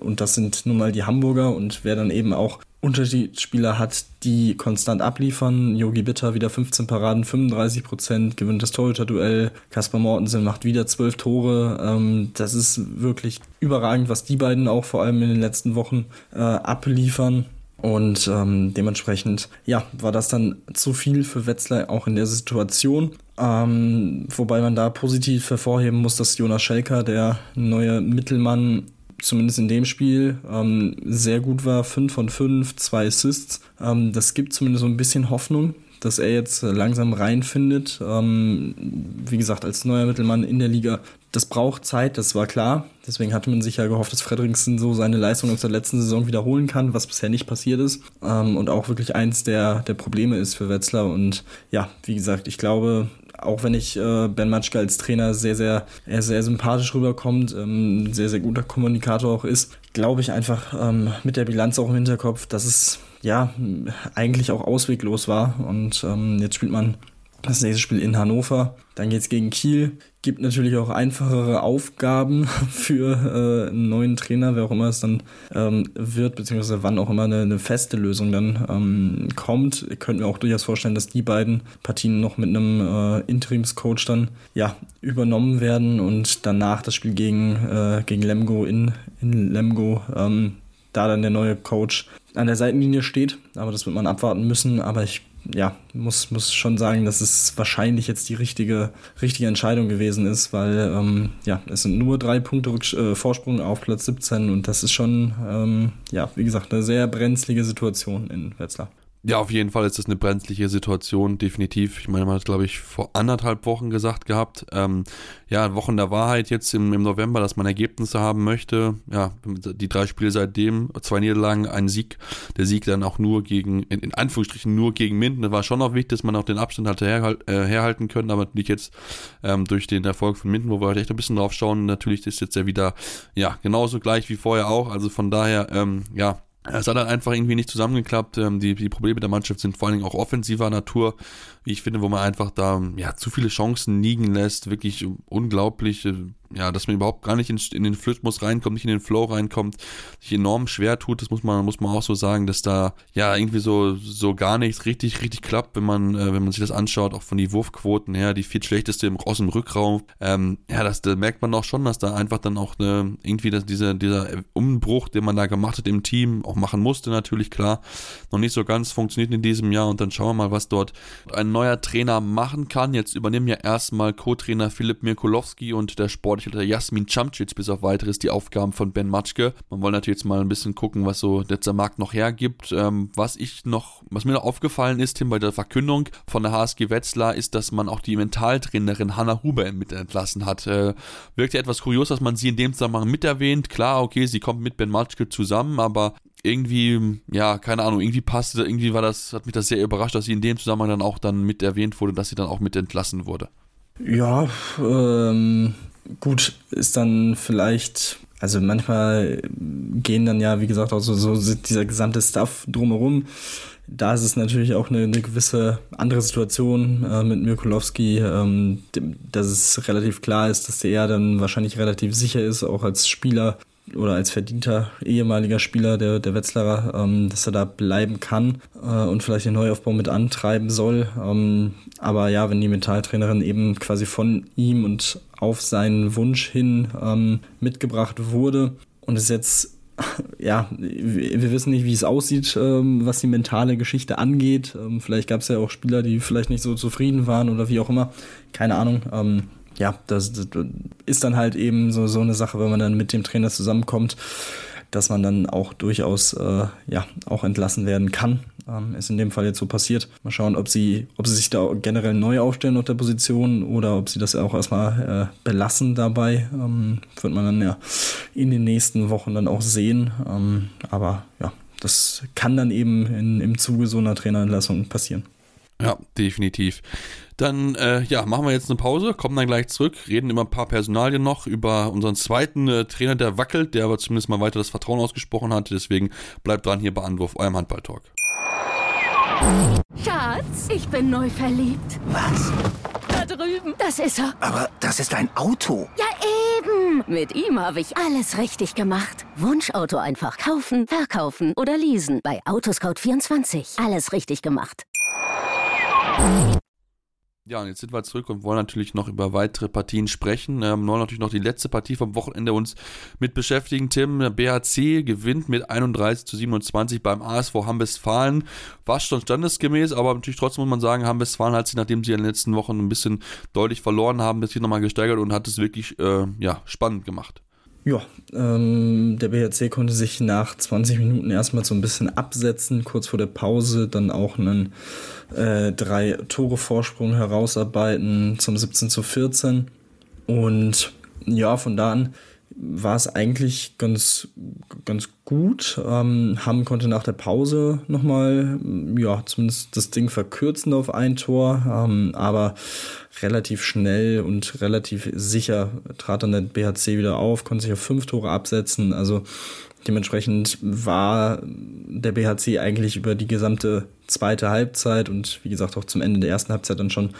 [SPEAKER 2] und das sind nun mal die Hamburger und wer dann eben auch Unterschiedsspieler hat, die konstant abliefern. Yogi Bitter wieder 15 Paraden, 35 Prozent, gewinnt das Torhüter-Duell. Kaspar Mortensen macht wieder 12 Tore. Ähm, das ist wirklich überragend, was die beiden auch vor allem in den letzten Wochen äh, abliefern. Und ähm, dementsprechend, ja, war das dann zu viel für Wetzlar auch in der Situation. Ähm, wobei man da positiv hervorheben muss, dass Jonas Schelker, der neue Mittelmann, zumindest in dem Spiel, ähm, sehr gut war. 5 von 5, zwei Assists. Ähm, das gibt zumindest so ein bisschen Hoffnung, dass er jetzt langsam reinfindet. Ähm, wie gesagt, als neuer Mittelmann in der Liga, das braucht Zeit, das war klar. Deswegen hatte man sich ja gehofft, dass Frederiksen so seine Leistung aus der letzten Saison wiederholen kann, was bisher nicht passiert ist. Ähm, und auch wirklich eins der, der Probleme ist für Wetzlar. Und ja, wie gesagt, ich glaube, auch wenn ich äh, Ben Matschke als Trainer sehr, sehr, er sehr sympathisch rüberkommt, ähm, sehr, sehr guter Kommunikator auch ist, glaube ich einfach ähm, mit der Bilanz auch im Hinterkopf, dass es ja eigentlich auch ausweglos war. Und ähm, jetzt spielt man das nächste Spiel in Hannover. Dann geht es gegen Kiel. Gibt natürlich auch einfachere Aufgaben für äh, einen neuen Trainer, wer auch immer es dann ähm, wird, beziehungsweise wann auch immer eine, eine feste Lösung dann ähm, kommt. Ich könnte mir auch durchaus vorstellen, dass die beiden Partien noch mit einem äh, Interimscoach dann ja, übernommen werden und danach das Spiel gegen, äh, gegen Lemgo in, in Lemgo ähm, da dann der neue Coach an der Seitenlinie steht. Aber das wird man abwarten müssen. Aber ich ja, muss, muss schon sagen, dass es wahrscheinlich jetzt die richtige, richtige Entscheidung gewesen ist, weil ähm, ja, es sind nur drei Punkte Rücks äh, Vorsprung auf Platz 17 und das ist schon, ähm, ja, wie gesagt, eine sehr brenzlige Situation in Wetzlar.
[SPEAKER 1] Ja, auf jeden Fall ist das eine brenzliche Situation, definitiv. Ich meine, man hat, glaube ich, vor anderthalb Wochen gesagt gehabt, ähm, ja, Wochen der Wahrheit jetzt im, im November, dass man Ergebnisse haben möchte. Ja, die drei Spiele seitdem, zwei Niederlagen, ein Sieg. Der Sieg dann auch nur gegen, in, in Anführungsstrichen nur gegen Minden. Das war schon noch wichtig, dass man auch den Abstand hatte herhalt, äh, herhalten können, aber natürlich jetzt ähm, durch den Erfolg von Minden, wo wir halt echt ein bisschen drauf schauen, natürlich ist jetzt ja wieder, ja, genauso gleich wie vorher auch. Also von daher, ähm, ja, es hat dann einfach irgendwie nicht zusammengeklappt. Ähm, die, die Probleme der Mannschaft sind vor allen Dingen auch offensiver Natur, wie ich finde, wo man einfach da ja zu viele Chancen liegen lässt. Wirklich unglaublich ja, dass man überhaupt gar nicht in, in den Rhythmus reinkommt, nicht in den Flow reinkommt, sich enorm schwer tut, das muss man, muss man auch so sagen, dass da ja irgendwie so, so gar nichts richtig, richtig klappt, wenn man, äh, wenn man sich das anschaut, auch von die Wurfquoten her, die viel schlechteste im, aus dem Rückraum. Ähm, ja, das, da merkt man auch schon, dass da einfach dann auch eine, irgendwie das, dieser, dieser Umbruch, den man da gemacht hat im Team, auch machen musste natürlich, klar, noch nicht so ganz funktioniert in diesem Jahr und dann schauen wir mal, was dort ein neuer Trainer machen kann. Jetzt übernehmen ja erstmal Co-Trainer Philipp Mirkulowski und der Sport ich hatte Jasmin Camcic bis auf weiteres die Aufgaben von Ben Matschke. Man wollte natürlich jetzt mal ein bisschen gucken, was so der Markt noch hergibt. Ähm, was ich noch, was mir noch aufgefallen ist, Tim, bei der Verkündung von der HSG Wetzlar, ist, dass man auch die Mentaltrainerin Hanna Huber mit entlassen hat. Äh, wirkt ja etwas kurios, dass man sie in dem Zusammenhang mit erwähnt. Klar, okay, sie kommt mit Ben Matschke zusammen, aber irgendwie, ja, keine Ahnung, irgendwie passte, irgendwie war das, hat mich das sehr überrascht, dass sie in dem Zusammenhang dann auch dann mit erwähnt wurde, dass sie dann auch mit entlassen wurde.
[SPEAKER 2] Ja, ähm, gut, ist dann vielleicht, also manchmal gehen dann ja, wie gesagt, auch so, so dieser gesamte Stuff drumherum. Da ist es natürlich auch eine, eine gewisse andere Situation äh, mit Mirkulowski, ähm, dass es relativ klar ist, dass der dann wahrscheinlich relativ sicher ist, auch als Spieler oder als verdienter ehemaliger Spieler der, der Wetzlarer, ähm, dass er da bleiben kann äh, und vielleicht den Neuaufbau mit antreiben soll. Ähm, aber ja, wenn die Metalltrainerin eben quasi von ihm und auf seinen Wunsch hin ähm, mitgebracht wurde und es jetzt ja, wir wissen nicht, wie es aussieht, ähm, was die mentale Geschichte angeht. Ähm, vielleicht gab es ja auch Spieler, die vielleicht nicht so zufrieden waren oder wie auch immer. Keine Ahnung. Ja, das, das, ist dann halt eben so, so eine Sache, wenn man dann mit dem Trainer zusammenkommt, dass man dann auch durchaus äh, ja, auch entlassen werden kann. Ähm, ist in dem Fall jetzt so passiert. Mal schauen, ob sie, ob sie sich da generell neu aufstellen auf der Position oder ob sie das auch erstmal äh, belassen dabei. Ähm, wird man dann ja in den nächsten Wochen dann auch sehen. Ähm, aber ja, das kann dann eben in, im Zuge so einer Trainerentlassung passieren.
[SPEAKER 1] Ja, definitiv. Dann äh, ja, machen wir jetzt eine Pause, kommen dann gleich zurück, reden immer ein paar Personalien noch über unseren zweiten äh, Trainer, der wackelt, der aber zumindest mal weiter das Vertrauen ausgesprochen hat. Deswegen bleibt dran hier bei Anwurf, eurem Handball-Talk.
[SPEAKER 3] Schatz, ich bin neu verliebt.
[SPEAKER 4] Was?
[SPEAKER 3] Da drüben. Das ist er.
[SPEAKER 4] Aber das ist ein Auto.
[SPEAKER 3] Ja, eben. Mit ihm habe ich alles richtig gemacht. Wunschauto einfach kaufen, verkaufen oder leasen. Bei Autoscout24. Alles richtig gemacht.
[SPEAKER 1] Ja, und jetzt sind wir zurück und wollen natürlich noch über weitere Partien sprechen. Ähm, wollen natürlich noch die letzte Partie vom Wochenende uns mit beschäftigen. Tim, BHC gewinnt mit 31 zu 27 beim ASV Hamm-Westfalen. War schon standesgemäß, aber natürlich trotzdem muss man sagen, Hamm-Westfalen hat sich, nachdem sie in den letzten Wochen ein bisschen deutlich verloren haben, das hier nochmal gesteigert und hat es wirklich äh, ja, spannend gemacht.
[SPEAKER 2] Ja, ähm, der BHC konnte sich nach 20 Minuten erstmal so ein bisschen absetzen, kurz vor der Pause dann auch einen äh, drei Tore Vorsprung herausarbeiten zum 17 zu 14. Und ja, von da an war es eigentlich ganz, ganz gut. Ähm, Hamm konnte nach der Pause nochmal, ja, zumindest das Ding verkürzen auf ein Tor, ähm, aber relativ schnell und relativ sicher trat dann der BHC wieder auf, konnte sich auf fünf Tore absetzen. Also dementsprechend war der BHC eigentlich über die gesamte zweite Halbzeit und wie gesagt auch zum Ende der ersten Halbzeit dann schon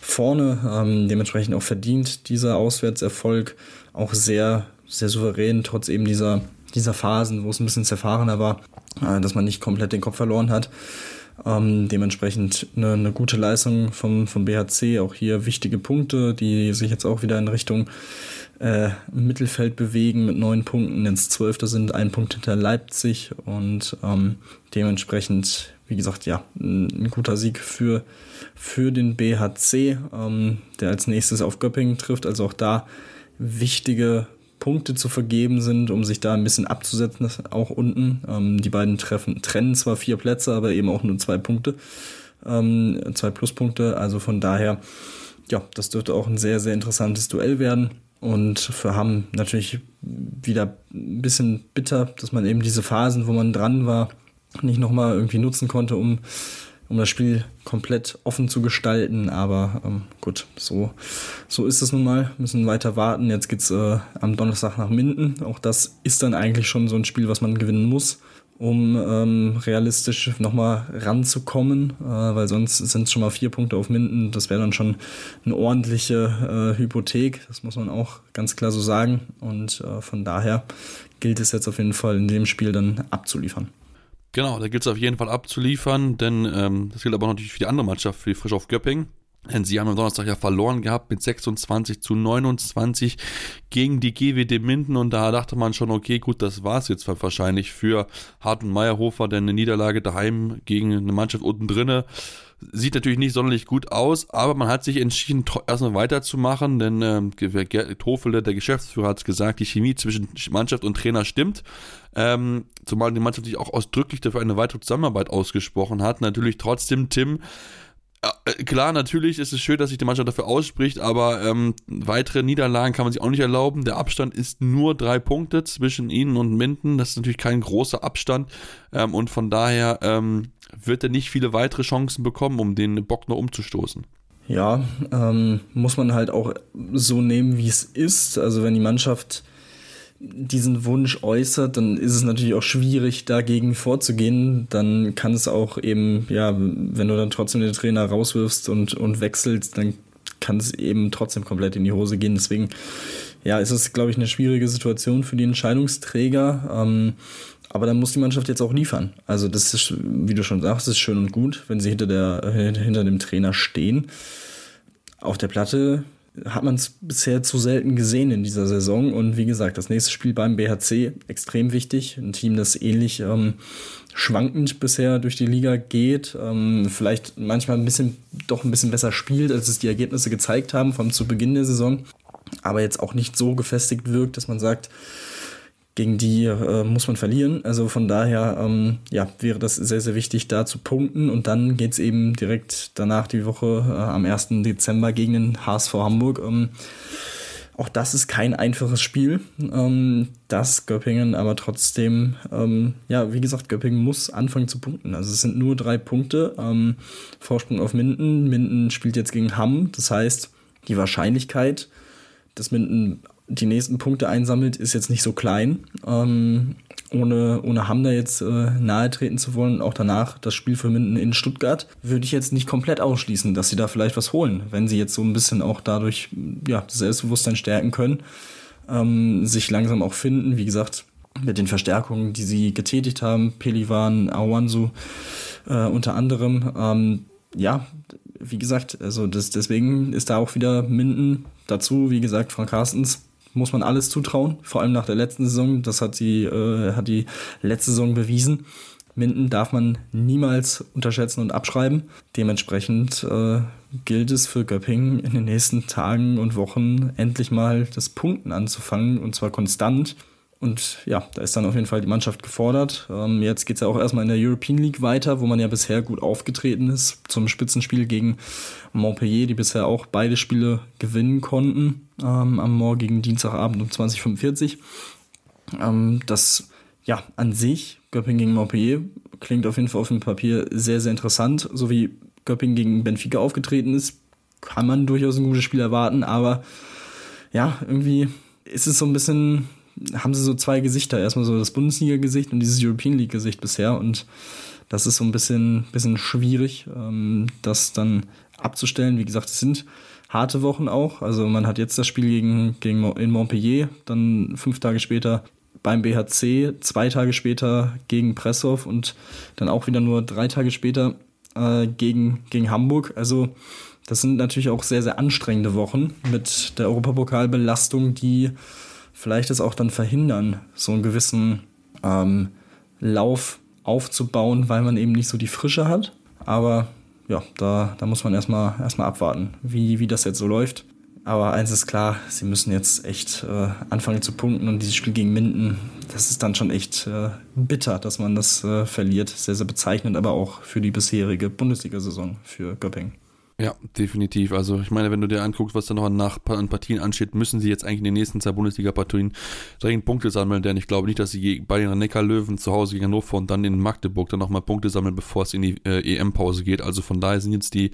[SPEAKER 2] vorne. Ähm, dementsprechend auch verdient dieser Auswärtserfolg auch sehr sehr souverän, trotz eben dieser, dieser Phasen, wo es ein bisschen zerfahrener war, äh, dass man nicht komplett den Kopf verloren hat. Ähm, dementsprechend eine, eine, gute Leistung vom, vom BHC, auch hier wichtige Punkte, die sich jetzt auch wieder in Richtung äh, Mittelfeld bewegen mit neun Punkten, jetzt Zwölfter sind, ein Punkt hinter Leipzig und ähm, dementsprechend, wie gesagt, ja, ein, guter Sieg für, für den BHC, ähm, der als nächstes auf Göppingen trifft, also auch da wichtige Punkte zu vergeben sind, um sich da ein bisschen abzusetzen, auch unten. Ähm, die beiden treffen, trennen zwar vier Plätze, aber eben auch nur zwei Punkte, ähm, zwei Pluspunkte. Also von daher, ja, das dürfte auch ein sehr, sehr interessantes Duell werden. Und für Hamm natürlich wieder ein bisschen bitter, dass man eben diese Phasen, wo man dran war, nicht nochmal irgendwie nutzen konnte, um, um das Spiel komplett offen zu gestalten. Aber ähm, gut, so, so ist es nun mal. Müssen weiter warten. Jetzt geht's äh, am Donnerstag nach Minden. Auch das ist dann eigentlich schon so ein Spiel, was man gewinnen muss um ähm, realistisch nochmal ranzukommen, äh, weil sonst sind es schon mal vier Punkte auf Minden. Das wäre dann schon eine ordentliche äh, Hypothek, das muss man auch ganz klar so sagen. Und äh, von daher gilt es jetzt auf jeden Fall in dem Spiel dann abzuliefern.
[SPEAKER 1] Genau, da gilt es auf jeden Fall abzuliefern, denn ähm, das gilt aber natürlich für die andere Mannschaft, für die Frisch auf Göpping. Denn sie haben am Donnerstag ja verloren gehabt mit 26 zu 29 gegen die GWD Minden und da dachte man schon, okay, gut, das war es jetzt wahrscheinlich für Harten Meyerhofer, denn eine Niederlage daheim gegen eine Mannschaft unten drinne sieht natürlich nicht sonderlich gut aus, aber man hat sich entschieden, erstmal weiterzumachen, denn ähm, Tofele, der Geschäftsführer, hat es gesagt, die Chemie zwischen Mannschaft und Trainer stimmt. Ähm, zumal die Mannschaft sich auch ausdrücklich dafür eine weitere Zusammenarbeit ausgesprochen hat. Natürlich trotzdem, Tim, äh, klar, natürlich ist es schön, dass sich die Mannschaft dafür ausspricht, aber ähm, weitere Niederlagen kann man sich auch nicht erlauben. Der Abstand ist nur drei Punkte zwischen ihnen und Minden. Das ist natürlich kein großer Abstand ähm, und von daher ähm, wird er nicht viele weitere Chancen bekommen, um den Bock noch umzustoßen.
[SPEAKER 2] Ja, ähm, muss man halt auch so nehmen, wie es ist. Also wenn die Mannschaft diesen Wunsch äußert, dann ist es natürlich auch schwierig, dagegen vorzugehen. Dann kann es auch eben, ja, wenn du dann trotzdem den Trainer rauswirfst und, und wechselst, dann kann es eben trotzdem komplett in die Hose gehen. Deswegen, ja, ist es, glaube ich, eine schwierige Situation für die Entscheidungsträger. Ähm, aber dann muss die Mannschaft jetzt auch liefern. Also das ist, wie du schon sagst, ist schön und gut, wenn sie hinter, der, hinter dem Trainer stehen. Auf der Platte hat man es bisher zu selten gesehen in dieser Saison. Und wie gesagt, das nächste Spiel beim BHC extrem wichtig. Ein Team, das ähnlich ähm, schwankend bisher durch die Liga geht, ähm, vielleicht manchmal ein bisschen doch ein bisschen besser spielt, als es die Ergebnisse gezeigt haben, vom zu Beginn der Saison. Aber jetzt auch nicht so gefestigt wirkt, dass man sagt, gegen die äh, muss man verlieren. Also von daher ähm, ja, wäre das sehr, sehr wichtig, da zu punkten. Und dann geht es eben direkt danach die Woche äh, am 1. Dezember gegen den HSV Hamburg. Ähm, auch das ist kein einfaches Spiel. Ähm, das Göppingen aber trotzdem, ähm, ja, wie gesagt, Göppingen muss anfangen zu punkten. Also es sind nur drei Punkte. Ähm, Vorsprung auf Minden. Minden spielt jetzt gegen Hamm. Das heißt, die Wahrscheinlichkeit, dass Minden die nächsten Punkte einsammelt, ist jetzt nicht so klein. Ähm, ohne, ohne Hamda jetzt äh, nahe treten zu wollen, auch danach das Spiel für Minden in Stuttgart, würde ich jetzt nicht komplett ausschließen, dass sie da vielleicht was holen, wenn sie jetzt so ein bisschen auch dadurch ja, das Selbstbewusstsein stärken können, ähm, sich langsam auch finden. Wie gesagt, mit den Verstärkungen, die sie getätigt haben, Pelivan, Awansu äh, unter anderem. Ähm, ja, wie gesagt, also das, deswegen ist da auch wieder Minden dazu, wie gesagt, Frank Carstens muss man alles zutrauen, vor allem nach der letzten Saison. Das hat die, äh, hat die letzte Saison bewiesen. Minden darf man niemals unterschätzen und abschreiben. Dementsprechend äh, gilt es für Göppingen in den nächsten Tagen und Wochen endlich mal das Punkten anzufangen und zwar konstant. Und ja, da ist dann auf jeden Fall die Mannschaft gefordert. Ähm, jetzt geht es ja auch erstmal in der European League weiter, wo man ja bisher gut aufgetreten ist zum Spitzenspiel gegen Montpellier, die bisher auch beide Spiele gewinnen konnten ähm, am morgigen Dienstagabend um 2045. Ähm, das ja an sich, Göppingen gegen Montpellier, klingt auf jeden Fall auf dem Papier sehr, sehr interessant. So wie Göppingen gegen Benfica aufgetreten ist, kann man durchaus ein gutes Spiel erwarten, aber ja, irgendwie ist es so ein bisschen haben sie so zwei Gesichter. Erstmal so das Bundesliga-Gesicht und dieses European League-Gesicht bisher. Und das ist so ein bisschen, bisschen schwierig, ähm, das dann abzustellen. Wie gesagt, es sind harte Wochen auch. Also man hat jetzt das Spiel gegen, gegen in Montpellier, dann fünf Tage später beim BHC, zwei Tage später gegen Presshoff und dann auch wieder nur drei Tage später äh, gegen, gegen Hamburg. Also das sind natürlich auch sehr, sehr anstrengende Wochen mit der Europapokalbelastung, die vielleicht es auch dann verhindern, so einen gewissen ähm, Lauf aufzubauen, weil man eben nicht so die Frische hat. Aber ja, da, da muss man erstmal, erstmal abwarten, wie, wie das jetzt so läuft. Aber eins ist klar, sie müssen jetzt echt äh, anfangen zu punkten und dieses Spiel gegen Minden, das ist dann schon echt äh, bitter, dass man das äh, verliert. Sehr, sehr bezeichnend, aber auch für die bisherige Bundesliga-Saison für Göppingen.
[SPEAKER 1] Ja, definitiv. Also ich meine, wenn du dir anguckst, was da noch nach an Partien ansteht, müssen sie jetzt eigentlich in den nächsten zwei Bundesliga-Partien dringend Punkte sammeln, denn ich glaube nicht, dass sie bei den Neckar-Löwen zu Hause gegen Hannover und dann in Magdeburg dann nochmal Punkte sammeln, bevor es in die äh, EM-Pause geht. Also von daher sind jetzt die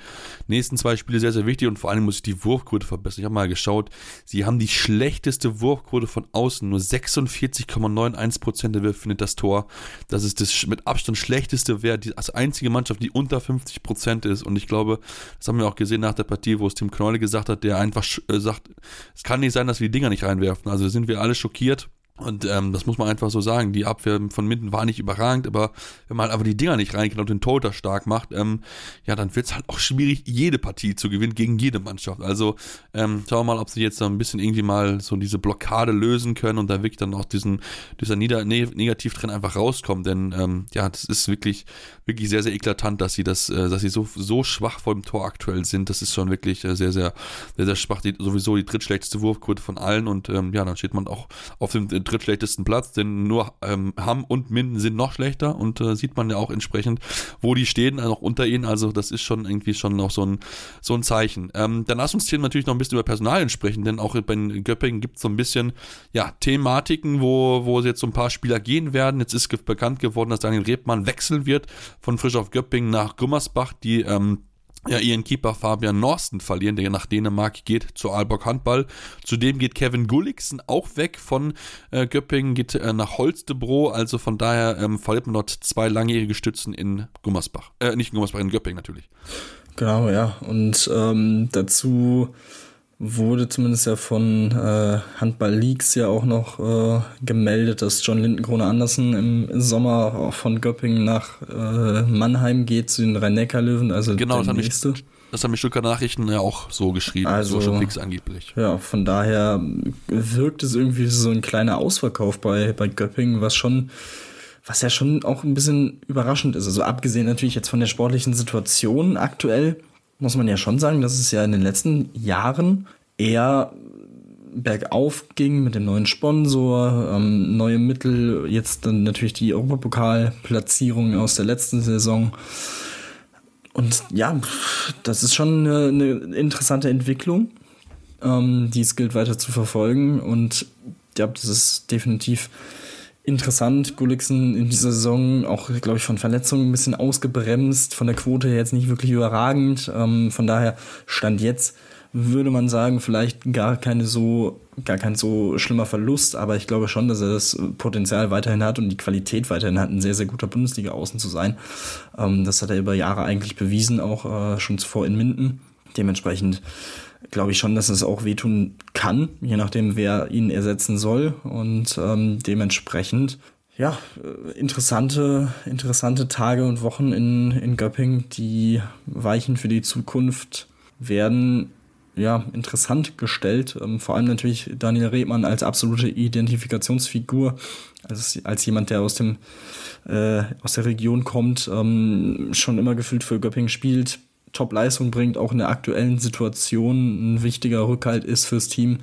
[SPEAKER 1] nächsten zwei Spiele sehr, sehr wichtig und vor allem muss ich die Wurfquote verbessern. Ich habe mal geschaut, sie haben die schlechteste Wurfquote von außen. Nur 46,91% der Würfe findet das Tor. Das ist das mit Abstand schlechteste Wert. Die, als einzige Mannschaft, die unter 50% ist und ich glaube, das haben haben wir auch gesehen nach der Partie, wo es Tim Knolle gesagt hat, der einfach äh, sagt, es kann nicht sein, dass wir die Dinger nicht reinwerfen. Also sind wir alle schockiert. Und ähm, das muss man einfach so sagen. Die Abwehr von Minden war nicht überragend, aber wenn man halt aber die Dinger nicht reinkriegt und den Toter stark macht, ähm, ja, dann wird es halt auch schwierig, jede Partie zu gewinnen gegen jede Mannschaft. Also ähm, schauen wir mal, ob sie jetzt so ein bisschen irgendwie mal so diese Blockade lösen können und da wirklich dann auch diesen, dieser Nieder ne Negativtrend einfach rauskommen. Denn ähm, ja, das ist wirklich, wirklich sehr, sehr eklatant, dass sie das, äh, dass sie so, so schwach vor dem Tor aktuell sind. Das ist schon wirklich äh, sehr, sehr, sehr, sehr schwach. Die, sowieso die drittschlechteste Wurfquote von allen und ähm, ja, dann steht man auch auf dem drittschlechtesten Platz, denn nur ähm, Hamm und Minden sind noch schlechter und äh, sieht man ja auch entsprechend, wo die stehen, also unter ihnen. Also das ist schon irgendwie schon noch so ein, so ein Zeichen. Ähm, dann lass uns hier natürlich noch ein bisschen über Personalien sprechen, denn auch bei Göppingen gibt es so ein bisschen ja, Thematiken, wo, wo jetzt so ein paar Spieler gehen werden. Jetzt ist bekannt geworden, dass Daniel Rebmann wechseln wird von Frisch auf Göppingen nach Gummersbach, die ähm, ja, ihren Keeper Fabian Norsten verlieren, der nach Dänemark geht zu Aalborg Handball. Zudem geht Kevin Gulliksen auch weg von äh, Göppingen, geht äh, nach Holstebro. Also von daher ähm, verliert man dort zwei langjährige Stützen in Gummersbach. Äh, nicht in Gummersbach, in Göppingen natürlich.
[SPEAKER 2] Genau, ja. Und ähm, dazu wurde zumindest ja von äh, Handball Leaks ja auch noch äh, gemeldet, dass John Lindenkrone Andersen im Sommer auch von Göppingen nach äh, Mannheim geht zu den Rhein-Neckar-Löwen. Also
[SPEAKER 1] genau, das haben, mich, das haben mich Stuttgart Nachrichten ja auch so geschrieben,
[SPEAKER 2] also
[SPEAKER 1] Social Leaks angeblich.
[SPEAKER 2] Ja, von daher wirkt es irgendwie so ein kleiner Ausverkauf bei, bei Göppingen, was schon was ja schon auch ein bisschen überraschend ist. Also abgesehen natürlich jetzt von der sportlichen Situation aktuell, muss man ja schon sagen, dass es ja in den letzten Jahren eher bergauf ging mit dem neuen Sponsor, ähm, neue Mittel, jetzt dann natürlich die Europapokalplatzierung aus der letzten Saison. Und ja, das ist schon eine, eine interessante Entwicklung, ähm, die es gilt weiter zu verfolgen. Und ja, das ist definitiv interessant. Gulliksen in dieser Saison auch, glaube ich, von Verletzungen ein bisschen ausgebremst, von der Quote her jetzt nicht wirklich überragend. Ähm, von daher stand jetzt, würde man sagen, vielleicht gar keine so, gar kein so schlimmer Verlust, aber ich glaube schon, dass er das Potenzial weiterhin hat und die Qualität weiterhin hat, ein sehr, sehr guter Bundesliga-Außen zu sein. Ähm, das hat er über Jahre eigentlich bewiesen, auch äh, schon zuvor in Minden. Dementsprechend glaube ich schon, dass es auch wehtun kann, je nachdem, wer ihn ersetzen soll. Und ähm, dementsprechend, ja, äh, interessante, interessante Tage und Wochen in, in Göpping, die Weichen für die Zukunft werden ja, interessant gestellt. Ähm, vor allem natürlich Daniel Redmann als absolute Identifikationsfigur, als, als jemand, der aus dem äh, aus der Region kommt, ähm, schon immer gefühlt für Göpping spielt, Top-Leistung bringt, auch in der aktuellen Situation ein wichtiger Rückhalt ist fürs Team,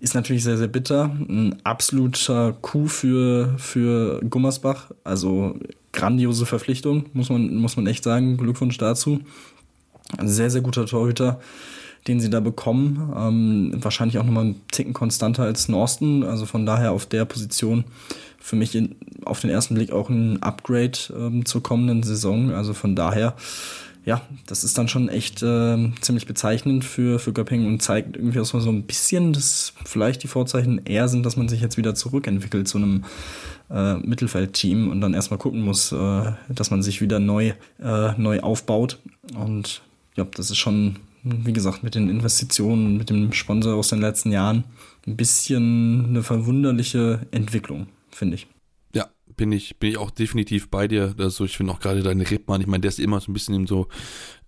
[SPEAKER 2] ist natürlich sehr, sehr bitter. Ein absoluter Coup für, für Gummersbach. Also grandiose Verpflichtung, muss man, muss man echt sagen. Glückwunsch dazu. Ein sehr, sehr guter Torhüter, den sie da bekommen. Ähm, wahrscheinlich auch nochmal einen Ticken konstanter als Norsten. Also von daher auf der Position für mich in, auf den ersten Blick auch ein Upgrade ähm, zur kommenden Saison. Also von daher ja, das ist dann schon echt äh, ziemlich bezeichnend für, für Göppingen und zeigt irgendwie auch so ein bisschen, dass vielleicht die Vorzeichen eher sind, dass man sich jetzt wieder zurückentwickelt zu einem äh, Mittelfeldteam und dann erstmal gucken muss, äh, dass man sich wieder neu, äh, neu aufbaut. Und ja, das ist schon, wie gesagt, mit den Investitionen, mit dem Sponsor aus den letzten Jahren ein bisschen eine verwunderliche Entwicklung, finde ich.
[SPEAKER 1] Bin ich, bin ich auch definitiv bei dir. Also ich finde auch gerade deine Rippmann, ich meine, der ist immer so ein bisschen im so,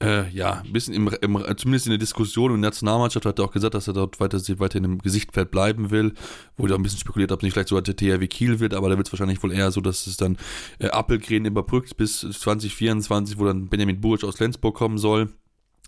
[SPEAKER 1] äh, ja, ein bisschen im, im, zumindest in der Diskussion der Nationalmannschaft hat er auch gesagt, dass er dort weiter, weiter in dem Gesichtfeld bleiben will. Wurde auch ein bisschen spekuliert, ob es nicht vielleicht sogar der THW Kiel wird, aber da wird es wahrscheinlich wohl eher so, dass es dann äh, Appelgren überbrückt bis 2024, wo dann Benjamin Buric aus Lenzburg kommen soll.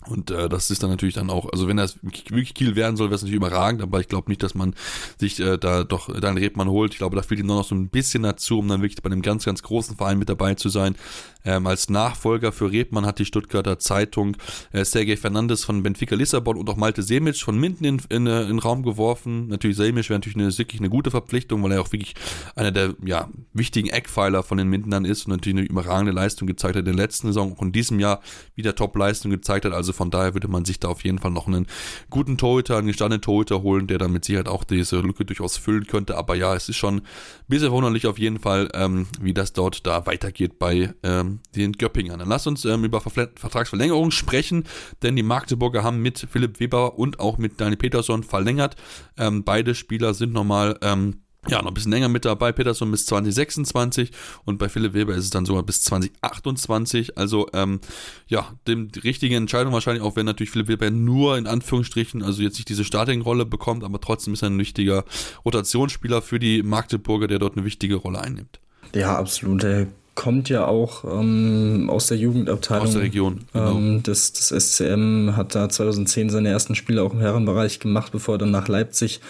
[SPEAKER 1] Und äh, das ist dann natürlich dann auch, also wenn das wirklich Kiel werden soll, wäre es natürlich überragend, aber ich glaube nicht, dass man sich äh, da doch dann Rebmann holt. Ich glaube, da fehlt ihm noch so ein bisschen dazu, um dann wirklich bei einem ganz, ganz großen Verein mit dabei zu sein. Ähm, als Nachfolger für Rebmann hat die Stuttgarter Zeitung äh, Sergej Fernandes von Benfica Lissabon und auch Malte Semic von Minden in, in, äh, in den Raum geworfen. Natürlich Semic wäre natürlich eine, wirklich eine gute Verpflichtung, weil er auch wirklich einer der ja, wichtigen Eckpfeiler von den Mindenern ist und natürlich eine überragende Leistung gezeigt hat in der letzten Saison und in diesem Jahr wieder Top-Leistung gezeigt hat. Also von daher würde man sich da auf jeden Fall noch einen guten Torhüter, einen gestandenen Torhüter holen, der dann mit Sicherheit auch diese Lücke durchaus füllen könnte. Aber ja, es ist schon ein bisschen verwunderlich auf jeden Fall, ähm, wie das dort da weitergeht bei ähm, den Göppingern. Dann lass uns ähm, über Vertragsverlängerung sprechen, denn die Magdeburger haben mit Philipp Weber und auch mit Daniel Peterson verlängert. Ähm, beide Spieler sind nochmal ähm, ja, noch ein bisschen länger mit dabei. Peterson bis 2026 und bei Philipp Weber ist es dann sogar bis 2028. Also, ähm, ja, dem, die richtige Entscheidung wahrscheinlich auch, wenn natürlich Philipp Weber nur in Anführungsstrichen, also jetzt nicht diese Starting-Rolle bekommt, aber trotzdem ist er ein wichtiger Rotationsspieler für die Magdeburger, der dort eine wichtige Rolle einnimmt.
[SPEAKER 2] Ja, absolut. Er kommt ja auch ähm, aus der Jugendabteilung.
[SPEAKER 1] Aus der Region,
[SPEAKER 2] genau. Ähm, des, des SCM hat da 2010 seine ersten Spiele auch im Herrenbereich gemacht, bevor er dann nach Leipzig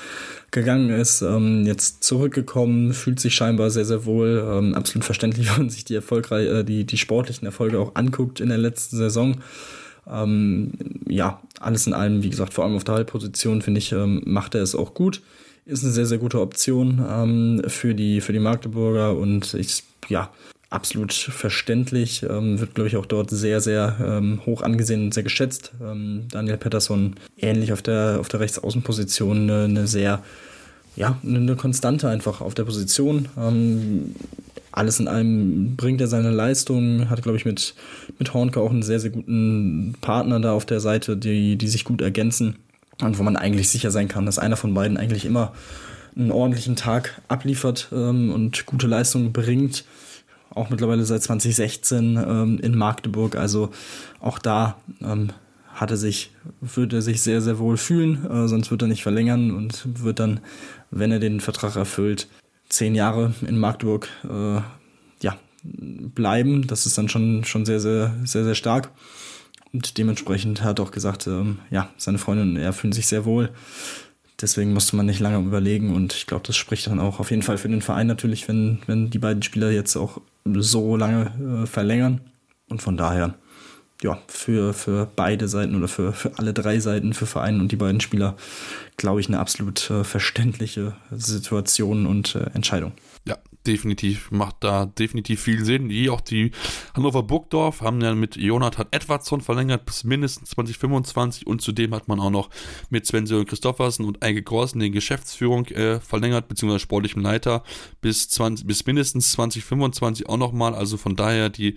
[SPEAKER 2] gegangen ist. Ähm, jetzt zurückgekommen, fühlt sich scheinbar sehr, sehr wohl. Ähm, absolut verständlich, wenn man sich die, erfolgreich, äh, die, die sportlichen Erfolge auch anguckt in der letzten Saison. Ähm, ja, alles in allem, wie gesagt, vor allem auf der Halbposition, finde ich, ähm, macht er es auch gut. Ist eine sehr, sehr gute Option ähm, für, die, für die Magdeburger und ich, ja, absolut verständlich, ähm, wird, glaube ich, auch dort sehr, sehr ähm, hoch angesehen und sehr geschätzt. Ähm, Daniel Pettersson ähnlich auf der, auf der Rechtsaußenposition eine, eine sehr, ja, eine Konstante einfach auf der Position. Ähm, alles in allem bringt er seine Leistung, hat, glaube ich, mit, mit Hornke auch einen sehr, sehr guten Partner da auf der Seite, die, die sich gut ergänzen und wo man eigentlich sicher sein kann, dass einer von beiden eigentlich immer einen ordentlichen Tag abliefert ähm, und gute Leistung bringt auch mittlerweile seit 2016 ähm, in Magdeburg. Also auch da ähm, hat er sich, würde er sich sehr, sehr wohl fühlen, äh, sonst wird er nicht verlängern und wird dann, wenn er den Vertrag erfüllt, zehn Jahre in Magdeburg äh, ja, bleiben. Das ist dann schon, schon sehr, sehr, sehr, sehr stark. Und dementsprechend hat er auch gesagt, ähm, ja, seine Freundin und er fühlen sich sehr wohl. Deswegen musste man nicht lange überlegen und ich glaube, das spricht dann auch auf jeden Fall für den Verein natürlich, wenn, wenn die beiden Spieler jetzt auch so lange äh, verlängern. Und von daher, ja, für, für beide Seiten oder für, für alle drei Seiten, für Verein und die beiden Spieler, glaube ich, eine absolut äh, verständliche Situation und äh, Entscheidung.
[SPEAKER 1] Definitiv, macht da definitiv viel Sinn. Die auch die Hannover Burgdorf haben ja mit Jonathan Edwardsson verlängert bis mindestens 2025 und zudem hat man auch noch mit Sven Sören Christoffersen und Eike Gorsen den Geschäftsführung äh, verlängert, beziehungsweise sportlichen Leiter bis, 20, bis mindestens 2025 auch nochmal. Also von daher die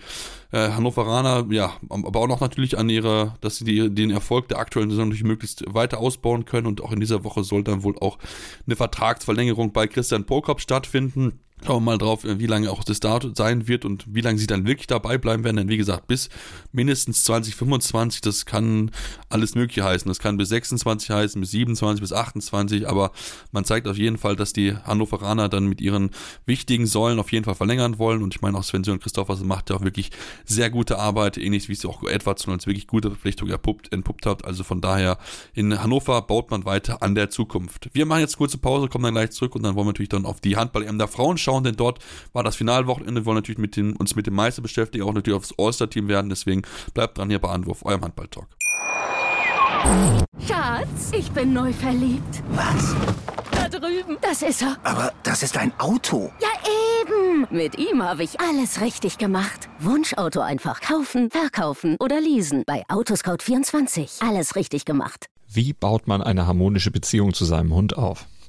[SPEAKER 1] äh, Hannoveraner, ja, aber auch noch natürlich an ihrer, dass sie die, den Erfolg der aktuellen Saison natürlich möglichst weiter ausbauen können und auch in dieser Woche soll dann wohl auch eine Vertragsverlängerung bei Christian Prokop stattfinden. Schauen wir mal drauf, wie lange auch das Datum sein wird und wie lange sie dann wirklich dabei bleiben werden. Denn wie gesagt, bis mindestens 2025, das kann alles Mögliche heißen. Das kann bis 26 heißen, bis 27, bis 28. Aber man zeigt auf jeden Fall, dass die Hannoveraner dann mit ihren wichtigen Säulen auf jeden Fall verlängern wollen. Und ich meine auch Sven und Christophersen macht ja auch wirklich sehr gute Arbeit, ähnlich wie es auch Edwards als wirklich gute Verpflichtung erpuppt, entpuppt hat. Also von daher, in Hannover baut man weiter an der Zukunft. Wir machen jetzt kurze Pause, kommen dann gleich zurück und dann wollen wir natürlich dann auf die Handball-EM der Frauen schauen schauen, denn dort war das Finalwochenende. Wir wollen natürlich mit den, uns mit dem Meister beschäftigen, auch natürlich aufs All-Star-Team werden. Deswegen bleibt dran hier bei Anwurf, eurem Handball-Talk.
[SPEAKER 3] Schatz, ich bin neu verliebt.
[SPEAKER 4] Was?
[SPEAKER 3] Da drüben. Das ist er.
[SPEAKER 4] Aber das ist ein Auto.
[SPEAKER 3] Ja, eben. Mit ihm habe ich alles richtig gemacht. Wunschauto einfach kaufen, verkaufen oder leasen. Bei Autoscout24. Alles richtig gemacht.
[SPEAKER 5] Wie baut man eine harmonische Beziehung zu seinem Hund auf?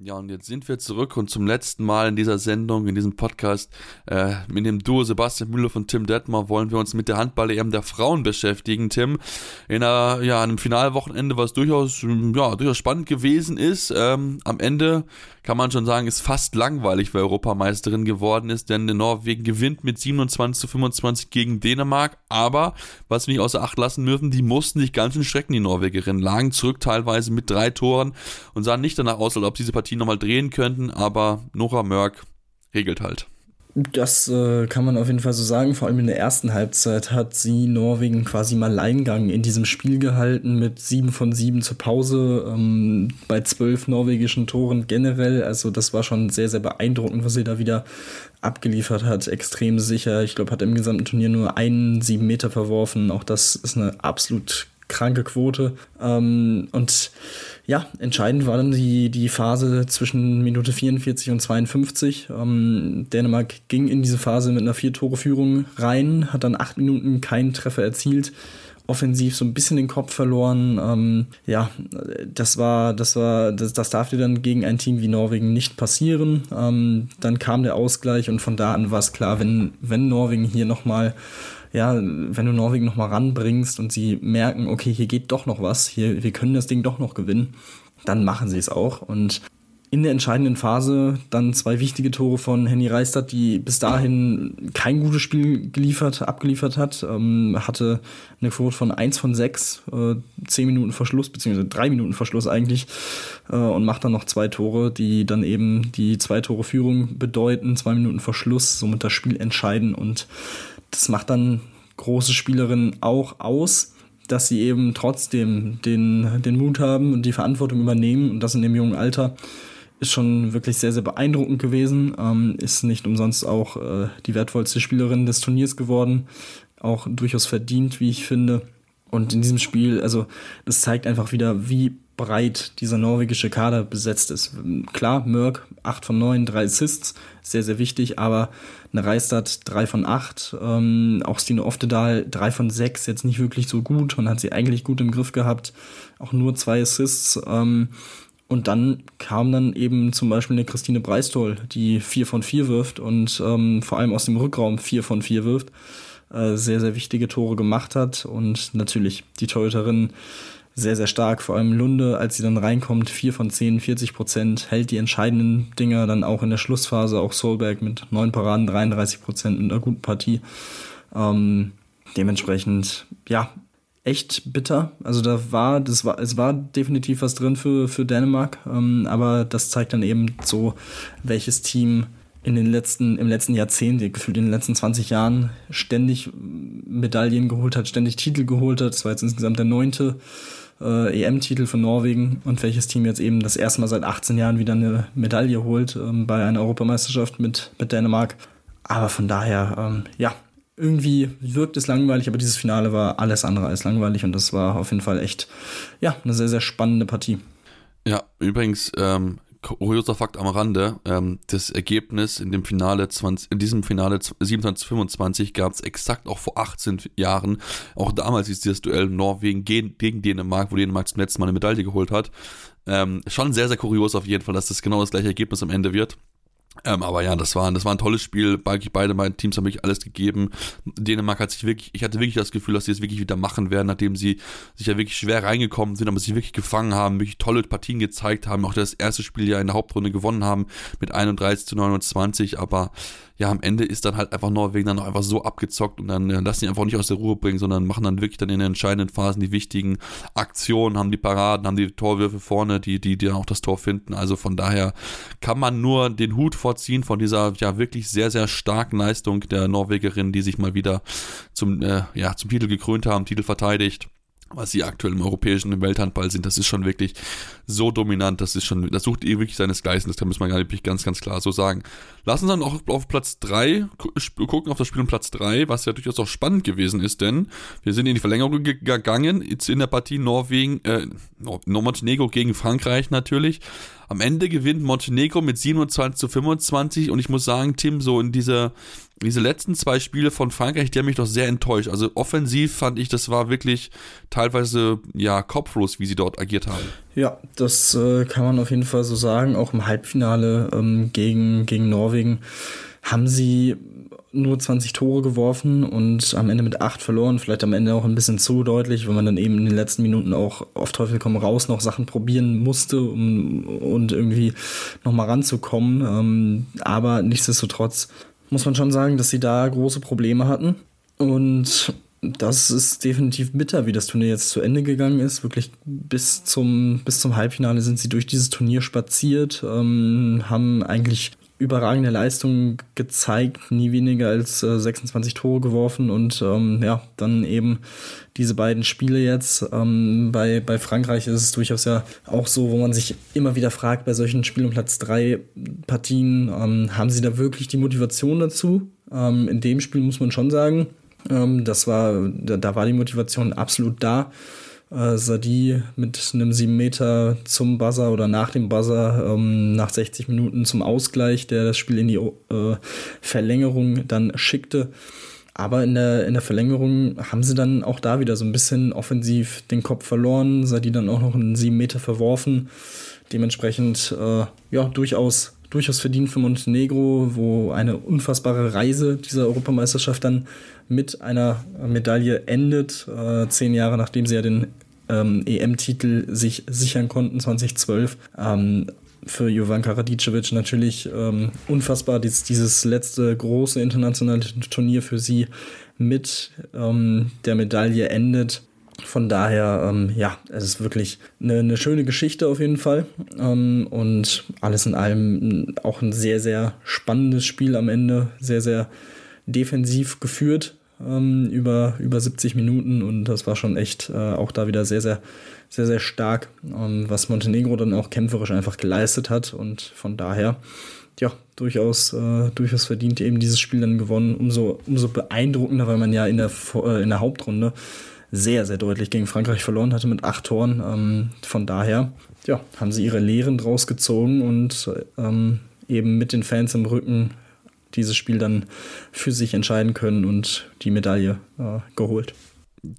[SPEAKER 1] Ja, und jetzt sind wir zurück und zum letzten Mal in dieser Sendung, in diesem Podcast, äh, mit dem Duo Sebastian Müller und Tim Detmer wollen wir uns mit der Handball-EM der Frauen beschäftigen. Tim, in einer, ja, einem Finalwochenende, was durchaus, ja, durchaus spannend gewesen ist. Ähm, am Ende kann man schon sagen, ist fast langweilig, wer Europameisterin geworden ist, denn Norwegen gewinnt mit 27 zu 25 gegen Dänemark, aber, was wir nicht außer Acht lassen dürfen, die mussten sich ganz schön strecken, die Norwegerinnen, lagen zurück teilweise mit drei Toren und sahen nicht danach aus, als ob diese Partie nochmal drehen könnten, aber Nora Mörk regelt halt.
[SPEAKER 2] Das äh, kann man auf jeden Fall so sagen. Vor allem in der ersten Halbzeit hat sie Norwegen quasi mal Alleingang in diesem Spiel gehalten mit sieben von sieben zur Pause ähm, bei zwölf norwegischen Toren generell. Also das war schon sehr, sehr beeindruckend, was sie da wieder abgeliefert hat. Extrem sicher. Ich glaube, hat im gesamten Turnier nur einen sieben Meter verworfen. Auch das ist eine absolut kranke Quote. Ähm, und ja, entscheidend war dann die, die Phase zwischen Minute 44 und 52. Ähm, Dänemark ging in diese Phase mit einer Vier-Tore-Führung rein, hat dann acht Minuten keinen Treffer erzielt offensiv so ein bisschen den Kopf verloren. Ähm, ja, das war, das war, das, das darf dir dann gegen ein Team wie Norwegen nicht passieren. Ähm, dann kam der Ausgleich und von da an war es klar, wenn, wenn Norwegen hier nochmal ja, wenn du Norwegen nochmal ranbringst und sie merken, okay, hier geht doch noch was, hier, wir können das Ding doch noch gewinnen, dann machen sie es auch. Und in der entscheidenden Phase dann zwei wichtige Tore von Henny Reistadt, die bis dahin kein gutes Spiel geliefert, abgeliefert hat. Ähm, hatte eine Quote von 1 von 6, äh, 10 Minuten Verschluss, beziehungsweise 3 Minuten Verschluss eigentlich, äh, und macht dann noch zwei Tore, die dann eben die zwei Tore Führung bedeuten, zwei Minuten Verschluss, somit das Spiel entscheiden und das macht dann große Spielerinnen auch aus, dass sie eben trotzdem den, den Mut haben und die Verantwortung übernehmen und das in dem jungen Alter ist schon wirklich sehr, sehr beeindruckend gewesen. Ähm, ist nicht umsonst auch äh, die wertvollste Spielerin des Turniers geworden. Auch durchaus verdient, wie ich finde. Und in diesem Spiel, also das zeigt einfach wieder, wie breit dieser norwegische Kader besetzt ist. Klar, Mörk, 8 von 9, 3 Assists, sehr, sehr wichtig, aber eine Reistadt 3 von 8, ähm, auch Stine Oftedal 3 von 6, jetzt nicht wirklich so gut und hat sie eigentlich gut im Griff gehabt, auch nur zwei Assists. Ähm, und dann kam dann eben zum Beispiel eine Christine Breistol, die 4 von 4 wirft und ähm, vor allem aus dem Rückraum 4 von 4 wirft, äh, sehr, sehr wichtige Tore gemacht hat und natürlich die Torhüterin sehr, sehr stark. Vor allem Lunde, als sie dann reinkommt, 4 von 10, 40 Prozent, hält die entscheidenden Dinger dann auch in der Schlussphase. Auch Solberg mit 9 Paraden, 33 Prozent mit einer guten Partie. Ähm, dementsprechend, ja, echt bitter. Also da war, das war, es war definitiv was drin für, für Dänemark, ähm, aber das zeigt dann eben so, welches Team in den letzten, im letzten Jahrzehnt, gefühlt in den letzten 20 Jahren, ständig Medaillen geholt hat, ständig Titel geholt hat. Das war jetzt insgesamt der neunte äh, EM-Titel für Norwegen und welches Team jetzt eben das erste Mal seit 18 Jahren wieder eine Medaille holt ähm, bei einer Europameisterschaft mit, mit Dänemark. Aber von daher, ähm, ja, irgendwie wirkt es langweilig, aber dieses Finale war alles andere als langweilig und das war auf jeden Fall echt, ja, eine sehr, sehr spannende Partie.
[SPEAKER 1] Ja, übrigens, ähm, kurioser Fakt am Rande, ähm, das Ergebnis in dem Finale 20, in diesem Finale 27-25 gab es exakt auch vor 18 Jahren. Auch damals ist dieses Duell Norwegen gegen, gegen Dänemark, wo Dänemark zum letzten Mal eine Medaille geholt hat. Ähm, schon sehr, sehr kurios auf jeden Fall, dass das genau das gleiche Ergebnis am Ende wird. Ähm, aber ja, das war, das war ein tolles Spiel. Beide meine Teams haben wirklich alles gegeben. Dänemark hat sich wirklich, ich hatte wirklich das Gefühl, dass sie es wirklich wieder machen werden, nachdem sie sich ja wirklich schwer reingekommen sind, aber sich wirklich gefangen haben, wirklich tolle Partien gezeigt haben, auch das erste Spiel ja in der Hauptrunde gewonnen haben mit 31 zu 29, aber ja, am Ende ist dann halt einfach Norwegen dann noch einfach so abgezockt und dann äh, lassen die einfach nicht aus der Ruhe bringen, sondern machen dann wirklich dann in den entscheidenden Phasen die wichtigen Aktionen, haben die Paraden, haben die Torwürfe vorne, die, die, die dann auch das Tor finden. Also von daher kann man nur den Hut vorziehen von dieser ja wirklich sehr, sehr starken Leistung der Norwegerin, die sich mal wieder zum, äh, ja, zum Titel gekrönt haben, Titel verteidigt was sie aktuell im europäischen im Welthandball sind, das ist schon wirklich so dominant, das ist schon, das sucht ihr wirklich seines Gleichen, das muss man nicht ganz, ganz klar so sagen. Lassen uns dann auch auf Platz 3 gucken, auf das Spiel um Platz 3, was ja durchaus auch spannend gewesen ist, denn wir sind in die Verlängerung gegangen, jetzt in der Partie Norwegen, äh, Montenegro gegen Frankreich natürlich, Am Ende gewinnt Montenegro mit 27 zu 25 und ich muss sagen, Tim, so in dieser diese letzten zwei Spiele von Frankreich, die haben mich doch sehr enttäuscht. Also offensiv fand ich, das war wirklich teilweise ja kopflos, wie sie dort agiert haben.
[SPEAKER 2] Ja, das äh, kann man auf jeden Fall so sagen. Auch im Halbfinale ähm, gegen, gegen Norwegen haben sie nur 20 Tore geworfen und am Ende mit 8 verloren. Vielleicht am Ende auch ein bisschen zu deutlich, wenn man dann eben in den letzten Minuten auch auf Teufel komm raus noch Sachen probieren musste, um und irgendwie nochmal ranzukommen. Ähm, aber nichtsdestotrotz muss man schon sagen, dass sie da große Probleme hatten. Und das ist definitiv bitter, wie das Turnier jetzt zu Ende gegangen ist. Wirklich bis zum, bis zum Halbfinale sind sie durch dieses Turnier spaziert, ähm, haben eigentlich überragende Leistungen gezeigt, nie weniger als äh, 26 Tore geworfen und ähm, ja, dann eben diese beiden Spiele jetzt. Ähm, bei, bei Frankreich ist es durchaus ja auch so, wo man sich immer wieder fragt, bei solchen Spiel- und Platz 3 Partien, ähm, haben sie da wirklich die Motivation dazu? Ähm, in dem Spiel muss man schon sagen, ähm, das war, da, da war die Motivation absolut da äh, Sadi mit einem 7 Meter zum Buzzer oder nach dem Buzzer ähm, nach 60 Minuten zum Ausgleich, der das Spiel in die äh, Verlängerung dann schickte. Aber in der, in der Verlängerung haben sie dann auch da wieder so ein bisschen offensiv den Kopf verloren, Sadi dann auch noch einen 7 Meter verworfen. Dementsprechend äh, ja durchaus durchaus verdient für Montenegro, wo eine unfassbare Reise dieser Europameisterschaft dann mit einer Medaille endet, äh, zehn Jahre nachdem sie ja den ähm, EM-Titel sich sichern konnten, 2012. Ähm, für Jovanka Radicevic natürlich ähm, unfassbar, dies, dieses letzte große internationale Turnier für sie mit ähm, der Medaille endet. Von daher, ähm, ja, es ist wirklich eine, eine, schöne Geschichte auf jeden Fall. Ähm, und alles in allem auch ein sehr, sehr spannendes Spiel am Ende. Sehr, sehr defensiv geführt ähm, über, über 70 Minuten. Und das war schon echt äh, auch da wieder sehr, sehr, sehr, sehr stark, ähm, was Montenegro dann auch kämpferisch einfach geleistet hat. Und von daher, ja, durchaus, äh, durchaus verdient eben dieses Spiel dann gewonnen. Umso, umso beeindruckender, weil man ja in der, äh, in der Hauptrunde sehr, sehr deutlich gegen Frankreich verloren hatte mit acht Toren. Ähm, von daher ja, haben sie ihre Lehren draus gezogen und ähm, eben mit den Fans im Rücken dieses Spiel dann für sich entscheiden können und die Medaille äh, geholt.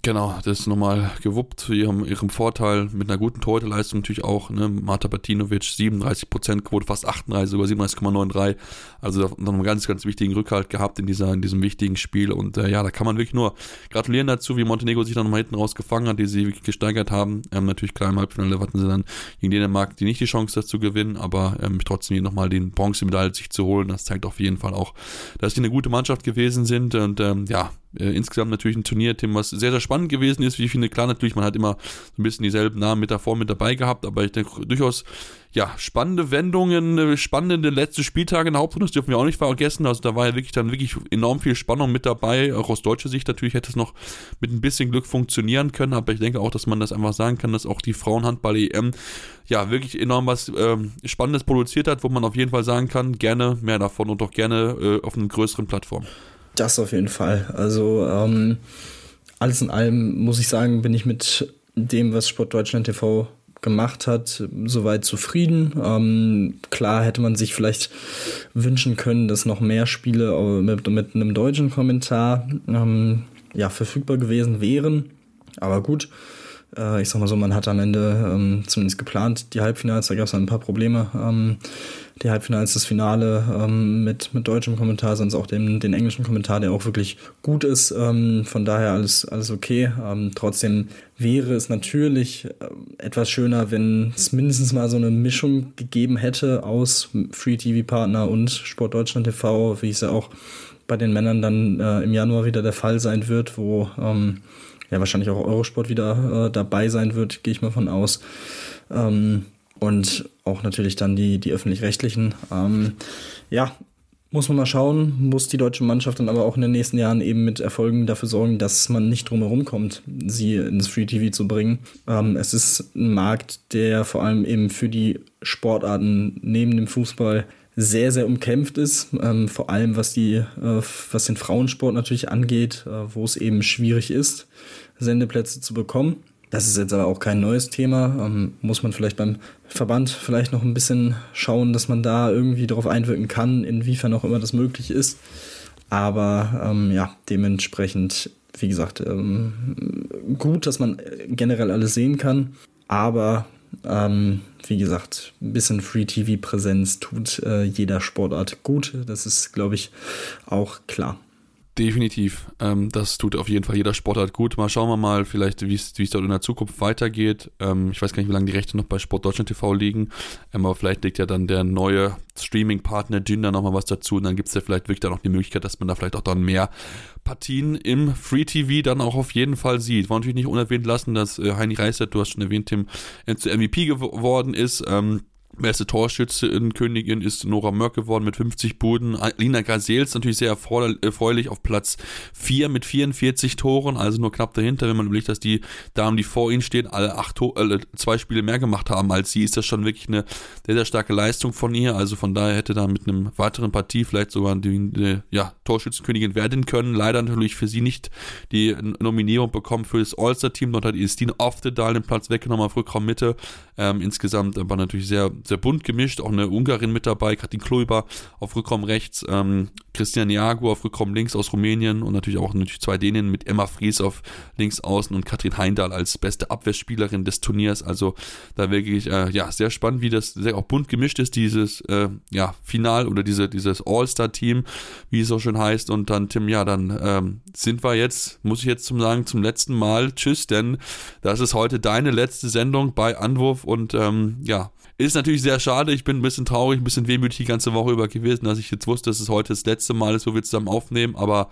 [SPEAKER 1] Genau, das ist nochmal gewuppt zu ihrem, ihrem Vorteil mit einer guten Torhüterleistung natürlich auch. Ne? Marta Batinovic 37% Quote, fast 38, sogar 37,93. Also noch einen ganz, ganz wichtigen Rückhalt gehabt in, dieser, in diesem wichtigen Spiel. Und äh, ja, da kann man wirklich nur gratulieren dazu, wie Montenegro sich dann nochmal hinten raus gefangen hat, die sie wirklich gesteigert haben. Ähm, natürlich klar im Halbfinale hatten sie dann gegen Dänemark die nicht die Chance, das zu gewinnen, aber ähm, trotzdem hier nochmal den Bronzemedaille sich zu holen, das zeigt auf jeden Fall auch, dass sie eine gute Mannschaft gewesen sind. Und ähm, ja, äh, insgesamt natürlich ein Turnierteam, was sehr, sehr spannend gewesen ist. Wie ich finde, klar, natürlich, man hat immer so ein bisschen dieselben Namen mit davor mit dabei gehabt, aber ich denke durchaus, ja, spannende Wendungen, äh, spannende letzte Spieltage in der Hauptrunde, das dürfen wir auch nicht vergessen. Also da war ja wirklich dann wirklich enorm viel Spannung mit dabei. Auch aus deutscher Sicht natürlich hätte es noch mit ein bisschen Glück funktionieren können, aber ich denke auch, dass man das einfach sagen kann, dass auch die Frauenhandball-EM ja wirklich enorm was ähm, Spannendes produziert hat, wo man auf jeden Fall sagen kann, gerne mehr davon und auch gerne äh, auf einer größeren Plattform.
[SPEAKER 2] Das auf jeden Fall. Also ähm, alles in allem muss ich sagen, bin ich mit dem, was Sport Deutschland TV gemacht hat, soweit zufrieden. Ähm, klar hätte man sich vielleicht wünschen können, dass noch mehr Spiele mit, mit einem deutschen Kommentar ähm, ja, verfügbar gewesen wären. Aber gut, äh, ich sag mal so, man hat am Ende ähm, zumindest geplant, die Halbfinals, da gab es ein paar Probleme. Ähm, die Halbfinals, das Finale ähm, mit, mit deutschem Kommentar, sonst auch den, den englischen Kommentar, der auch wirklich gut ist. Ähm, von daher alles, alles okay. Ähm, trotzdem wäre es natürlich äh, etwas schöner, wenn es mindestens mal so eine Mischung gegeben hätte aus Free TV Partner und Sport Deutschland TV, wie es ja auch bei den Männern dann äh, im Januar wieder der Fall sein wird, wo ähm, ja wahrscheinlich auch Eurosport wieder äh, dabei sein wird, gehe ich mal von aus. Ähm, und auch natürlich dann die, die öffentlich-rechtlichen. Ähm, ja, muss man mal schauen, muss die deutsche Mannschaft dann aber auch in den nächsten Jahren eben mit Erfolgen dafür sorgen, dass man nicht drumherum kommt, sie ins Free TV zu bringen. Ähm, es ist ein Markt, der vor allem eben für die Sportarten neben dem Fußball sehr, sehr umkämpft ist, ähm, vor allem was die, äh, was den Frauensport natürlich angeht, äh, wo es eben schwierig ist, Sendeplätze zu bekommen. Das ist jetzt aber auch kein neues Thema. Ähm, muss man vielleicht beim Verband vielleicht noch ein bisschen schauen, dass man da irgendwie darauf einwirken kann, inwiefern auch immer das möglich ist. Aber ähm, ja, dementsprechend, wie gesagt, ähm, gut, dass man generell alles sehen kann. Aber ähm, wie gesagt, ein bisschen Free-TV-Präsenz tut äh, jeder Sportart gut. Das ist, glaube ich, auch klar.
[SPEAKER 1] Definitiv. Ähm, das tut auf jeden Fall jeder Sportart gut. Mal schauen wir mal, vielleicht, wie es dort in der Zukunft weitergeht. Ähm, ich weiß gar nicht, wie lange die Rechte noch bei Sport Deutschland TV liegen. Ähm, aber vielleicht legt ja dann der neue Streaming-Partner da nochmal was dazu. Und dann gibt es ja vielleicht wirklich dann noch die Möglichkeit, dass man da vielleicht auch dann mehr Partien im Free TV dann auch auf jeden Fall sieht. War natürlich nicht unerwähnt lassen, dass äh, Heini Reisert, du hast schon erwähnt, Tim, äh, zu MVP geworden ist. Ähm, Beste Torschütze in Königin ist Nora Mörk geworden mit 50 Buden. Lina Gazels natürlich sehr erfreulich auf Platz 4 mit 44 Toren, also nur knapp dahinter. Wenn man überlegt, dass die Damen, die vor ihnen stehen, alle acht äh, zwei Spiele mehr gemacht haben als sie, ist das schon wirklich eine sehr, sehr starke Leistung von ihr. Also von daher hätte da mit einem weiteren Partie vielleicht sogar die, die ja, Torschützenkönigin werden können. Leider natürlich für sie nicht die Nominierung bekommen für das All-Star-Team. Dort hat Istine Oftedal den Platz weggenommen auf Rückraum Mitte. Ähm, insgesamt aber natürlich sehr sehr bunt gemischt, auch eine Ungarin mit dabei, Katrin Kluiber auf Rückraum rechts, ähm, Christian Jago auf Rückraum links aus Rumänien und natürlich auch natürlich zwei Dänen mit Emma Fries auf links außen und Katrin Heindal als beste Abwehrspielerin des Turniers. Also da wirklich äh, ja sehr spannend, wie das sehr auch bunt gemischt ist, dieses äh, ja, Final oder diese, dieses All-Star-Team, wie es so schön heißt. Und dann, Tim, ja, dann ähm, sind wir jetzt, muss ich jetzt zum sagen, zum letzten Mal. Tschüss, denn das ist heute deine letzte Sendung bei Anwurf und ähm, ja, ist natürlich sehr schade. Ich bin ein bisschen traurig, ein bisschen wehmütig die ganze Woche über gewesen, dass ich jetzt wusste, dass es heute das letzte Mal ist, wo wir zusammen aufnehmen. Aber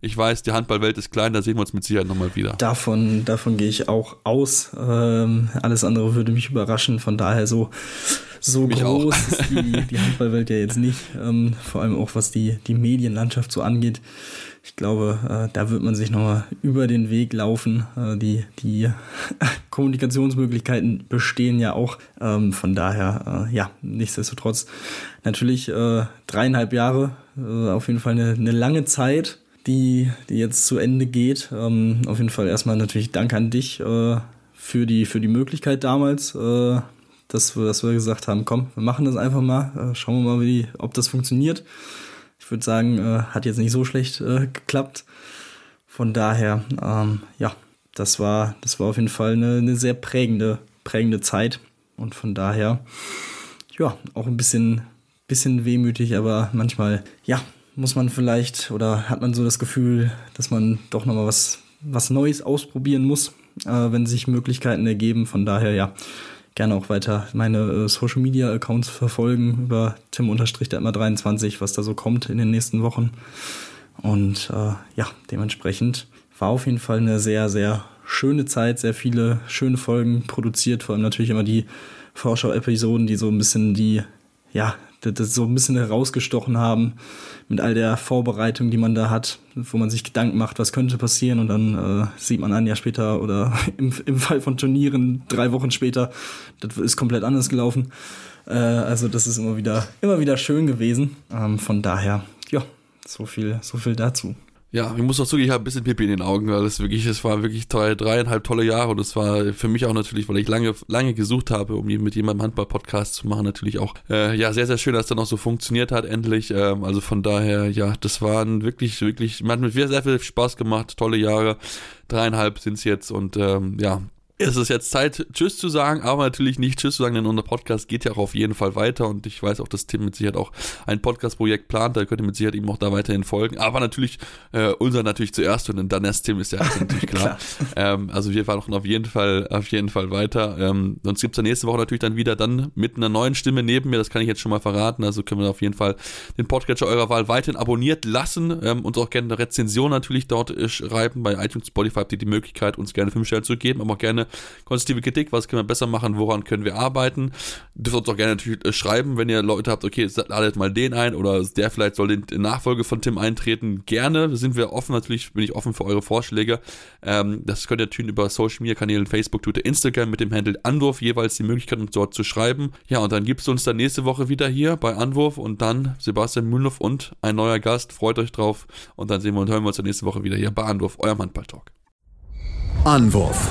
[SPEAKER 1] ich weiß, die Handballwelt ist klein, da sehen wir uns mit Sicherheit nochmal wieder.
[SPEAKER 2] Davon, davon gehe ich auch aus. Ähm, alles andere würde mich überraschen. Von daher so, so mich groß auch. ist die, die Handballwelt ja jetzt nicht. Ähm, vor allem auch was die, die Medienlandschaft so angeht ich glaube, äh, da wird man sich nochmal über den Weg laufen. Äh, die, die Kommunikationsmöglichkeiten bestehen ja auch. Ähm, von daher, äh, ja, nichtsdestotrotz natürlich dreieinhalb Jahre, auf jeden Fall eine, eine lange Zeit, die, die jetzt zu Ende geht. Ähm, auf jeden Fall erstmal natürlich Dank an dich für, die, für die Möglichkeit damals. dass wir, dass wir gesagt haben, komm, wir machen das einfach mal, schauen wir mal, wie, ob das funktioniert. Ich würde sagen, äh, hat jetzt nicht so schlecht äh, geklappt. Von daher, ähm, ja, das war, das war auf jeden Fall eine, eine, sehr prägende, prägende Zeit. Und von daher, ja, auch ein bisschen, bisschen wehmütig, aber manchmal, ja, muss man vielleicht oder hat man so das Gefühl, dass man doch nochmal was, was Neues ausprobieren muss, äh, wenn sich Möglichkeiten ergeben. Von daher, ja, gerne auch weiter meine äh, Social Media Accounts verfolgen über Tim-23, was da so kommt in den nächsten Wochen. Und äh, ja, dementsprechend war auf jeden Fall eine sehr, sehr schöne Zeit, sehr viele schöne Folgen produziert, vor allem natürlich immer die Vorschau-Episoden, die so ein bisschen die, ja, das so ein bisschen herausgestochen haben mit all der Vorbereitung, die man da hat, wo man sich Gedanken macht, was könnte passieren und dann äh, sieht man ein Jahr später oder im, im Fall von Turnieren drei Wochen später, das ist komplett anders gelaufen. Äh, also das ist immer wieder, immer wieder schön gewesen. Ähm, von daher, ja, so viel, so viel dazu.
[SPEAKER 1] Ja, ich muss auch zugeben, ich habe ein bisschen Pipi in den Augen, weil es wirklich, es war wirklich drei, dreieinhalb tolle Jahre und es war für mich auch natürlich, weil ich lange, lange gesucht habe, um mit jemandem Handball-Podcast zu machen, natürlich auch, äh, ja, sehr, sehr schön, dass es dann auch so funktioniert hat, endlich. Ähm, also von daher, ja, das waren wirklich, wirklich, man hat mit mir sehr viel Spaß gemacht, tolle Jahre. Dreieinhalb sind es jetzt und ähm, ja, ist es jetzt Zeit, Tschüss zu sagen, aber natürlich nicht Tschüss zu sagen, denn unser Podcast geht ja auch auf jeden Fall weiter und ich weiß auch, dass Tim mit Sicherheit auch ein Podcast-Projekt plant, da könnt ihr mit Sicherheit ihm auch da weiterhin folgen, aber natürlich äh, unser natürlich zuerst und dann erst Tim ist ja natürlich klar. klar. Ähm, also wir machen auf jeden Fall, auf jeden Fall weiter. Ähm, sonst gibt's ja nächste Woche natürlich dann wieder dann mit einer neuen Stimme neben mir, das kann ich jetzt schon mal verraten, also können wir auf jeden Fall den Podcatcher eurer Wahl weiterhin abonniert lassen ähm, und auch gerne eine Rezension natürlich dort äh, schreiben, bei iTunes, Spotify habt ihr die Möglichkeit, uns gerne fünf Sterne zu geben, aber auch gerne konstruktive Kritik, was können wir besser machen, woran können wir arbeiten. Dürft uns auch gerne natürlich äh, schreiben, wenn ihr Leute habt, okay, ladet mal den ein oder der vielleicht soll in Nachfolge von Tim eintreten. Gerne sind wir offen, natürlich bin ich offen für eure Vorschläge. Ähm, das könnt ihr tun über Social Media Kanälen, Facebook, Twitter, Instagram mit dem Handle Anwurf jeweils die Möglichkeit, uns dort zu schreiben. Ja, und dann gibt es uns dann nächste Woche wieder hier bei Anwurf und dann Sebastian Mühlenhoff und ein neuer Gast. Freut euch drauf und dann sehen wir und hören wir uns dann nächste Woche wieder hier bei Anwurf, eurem Handball-Talk.
[SPEAKER 6] Anwurf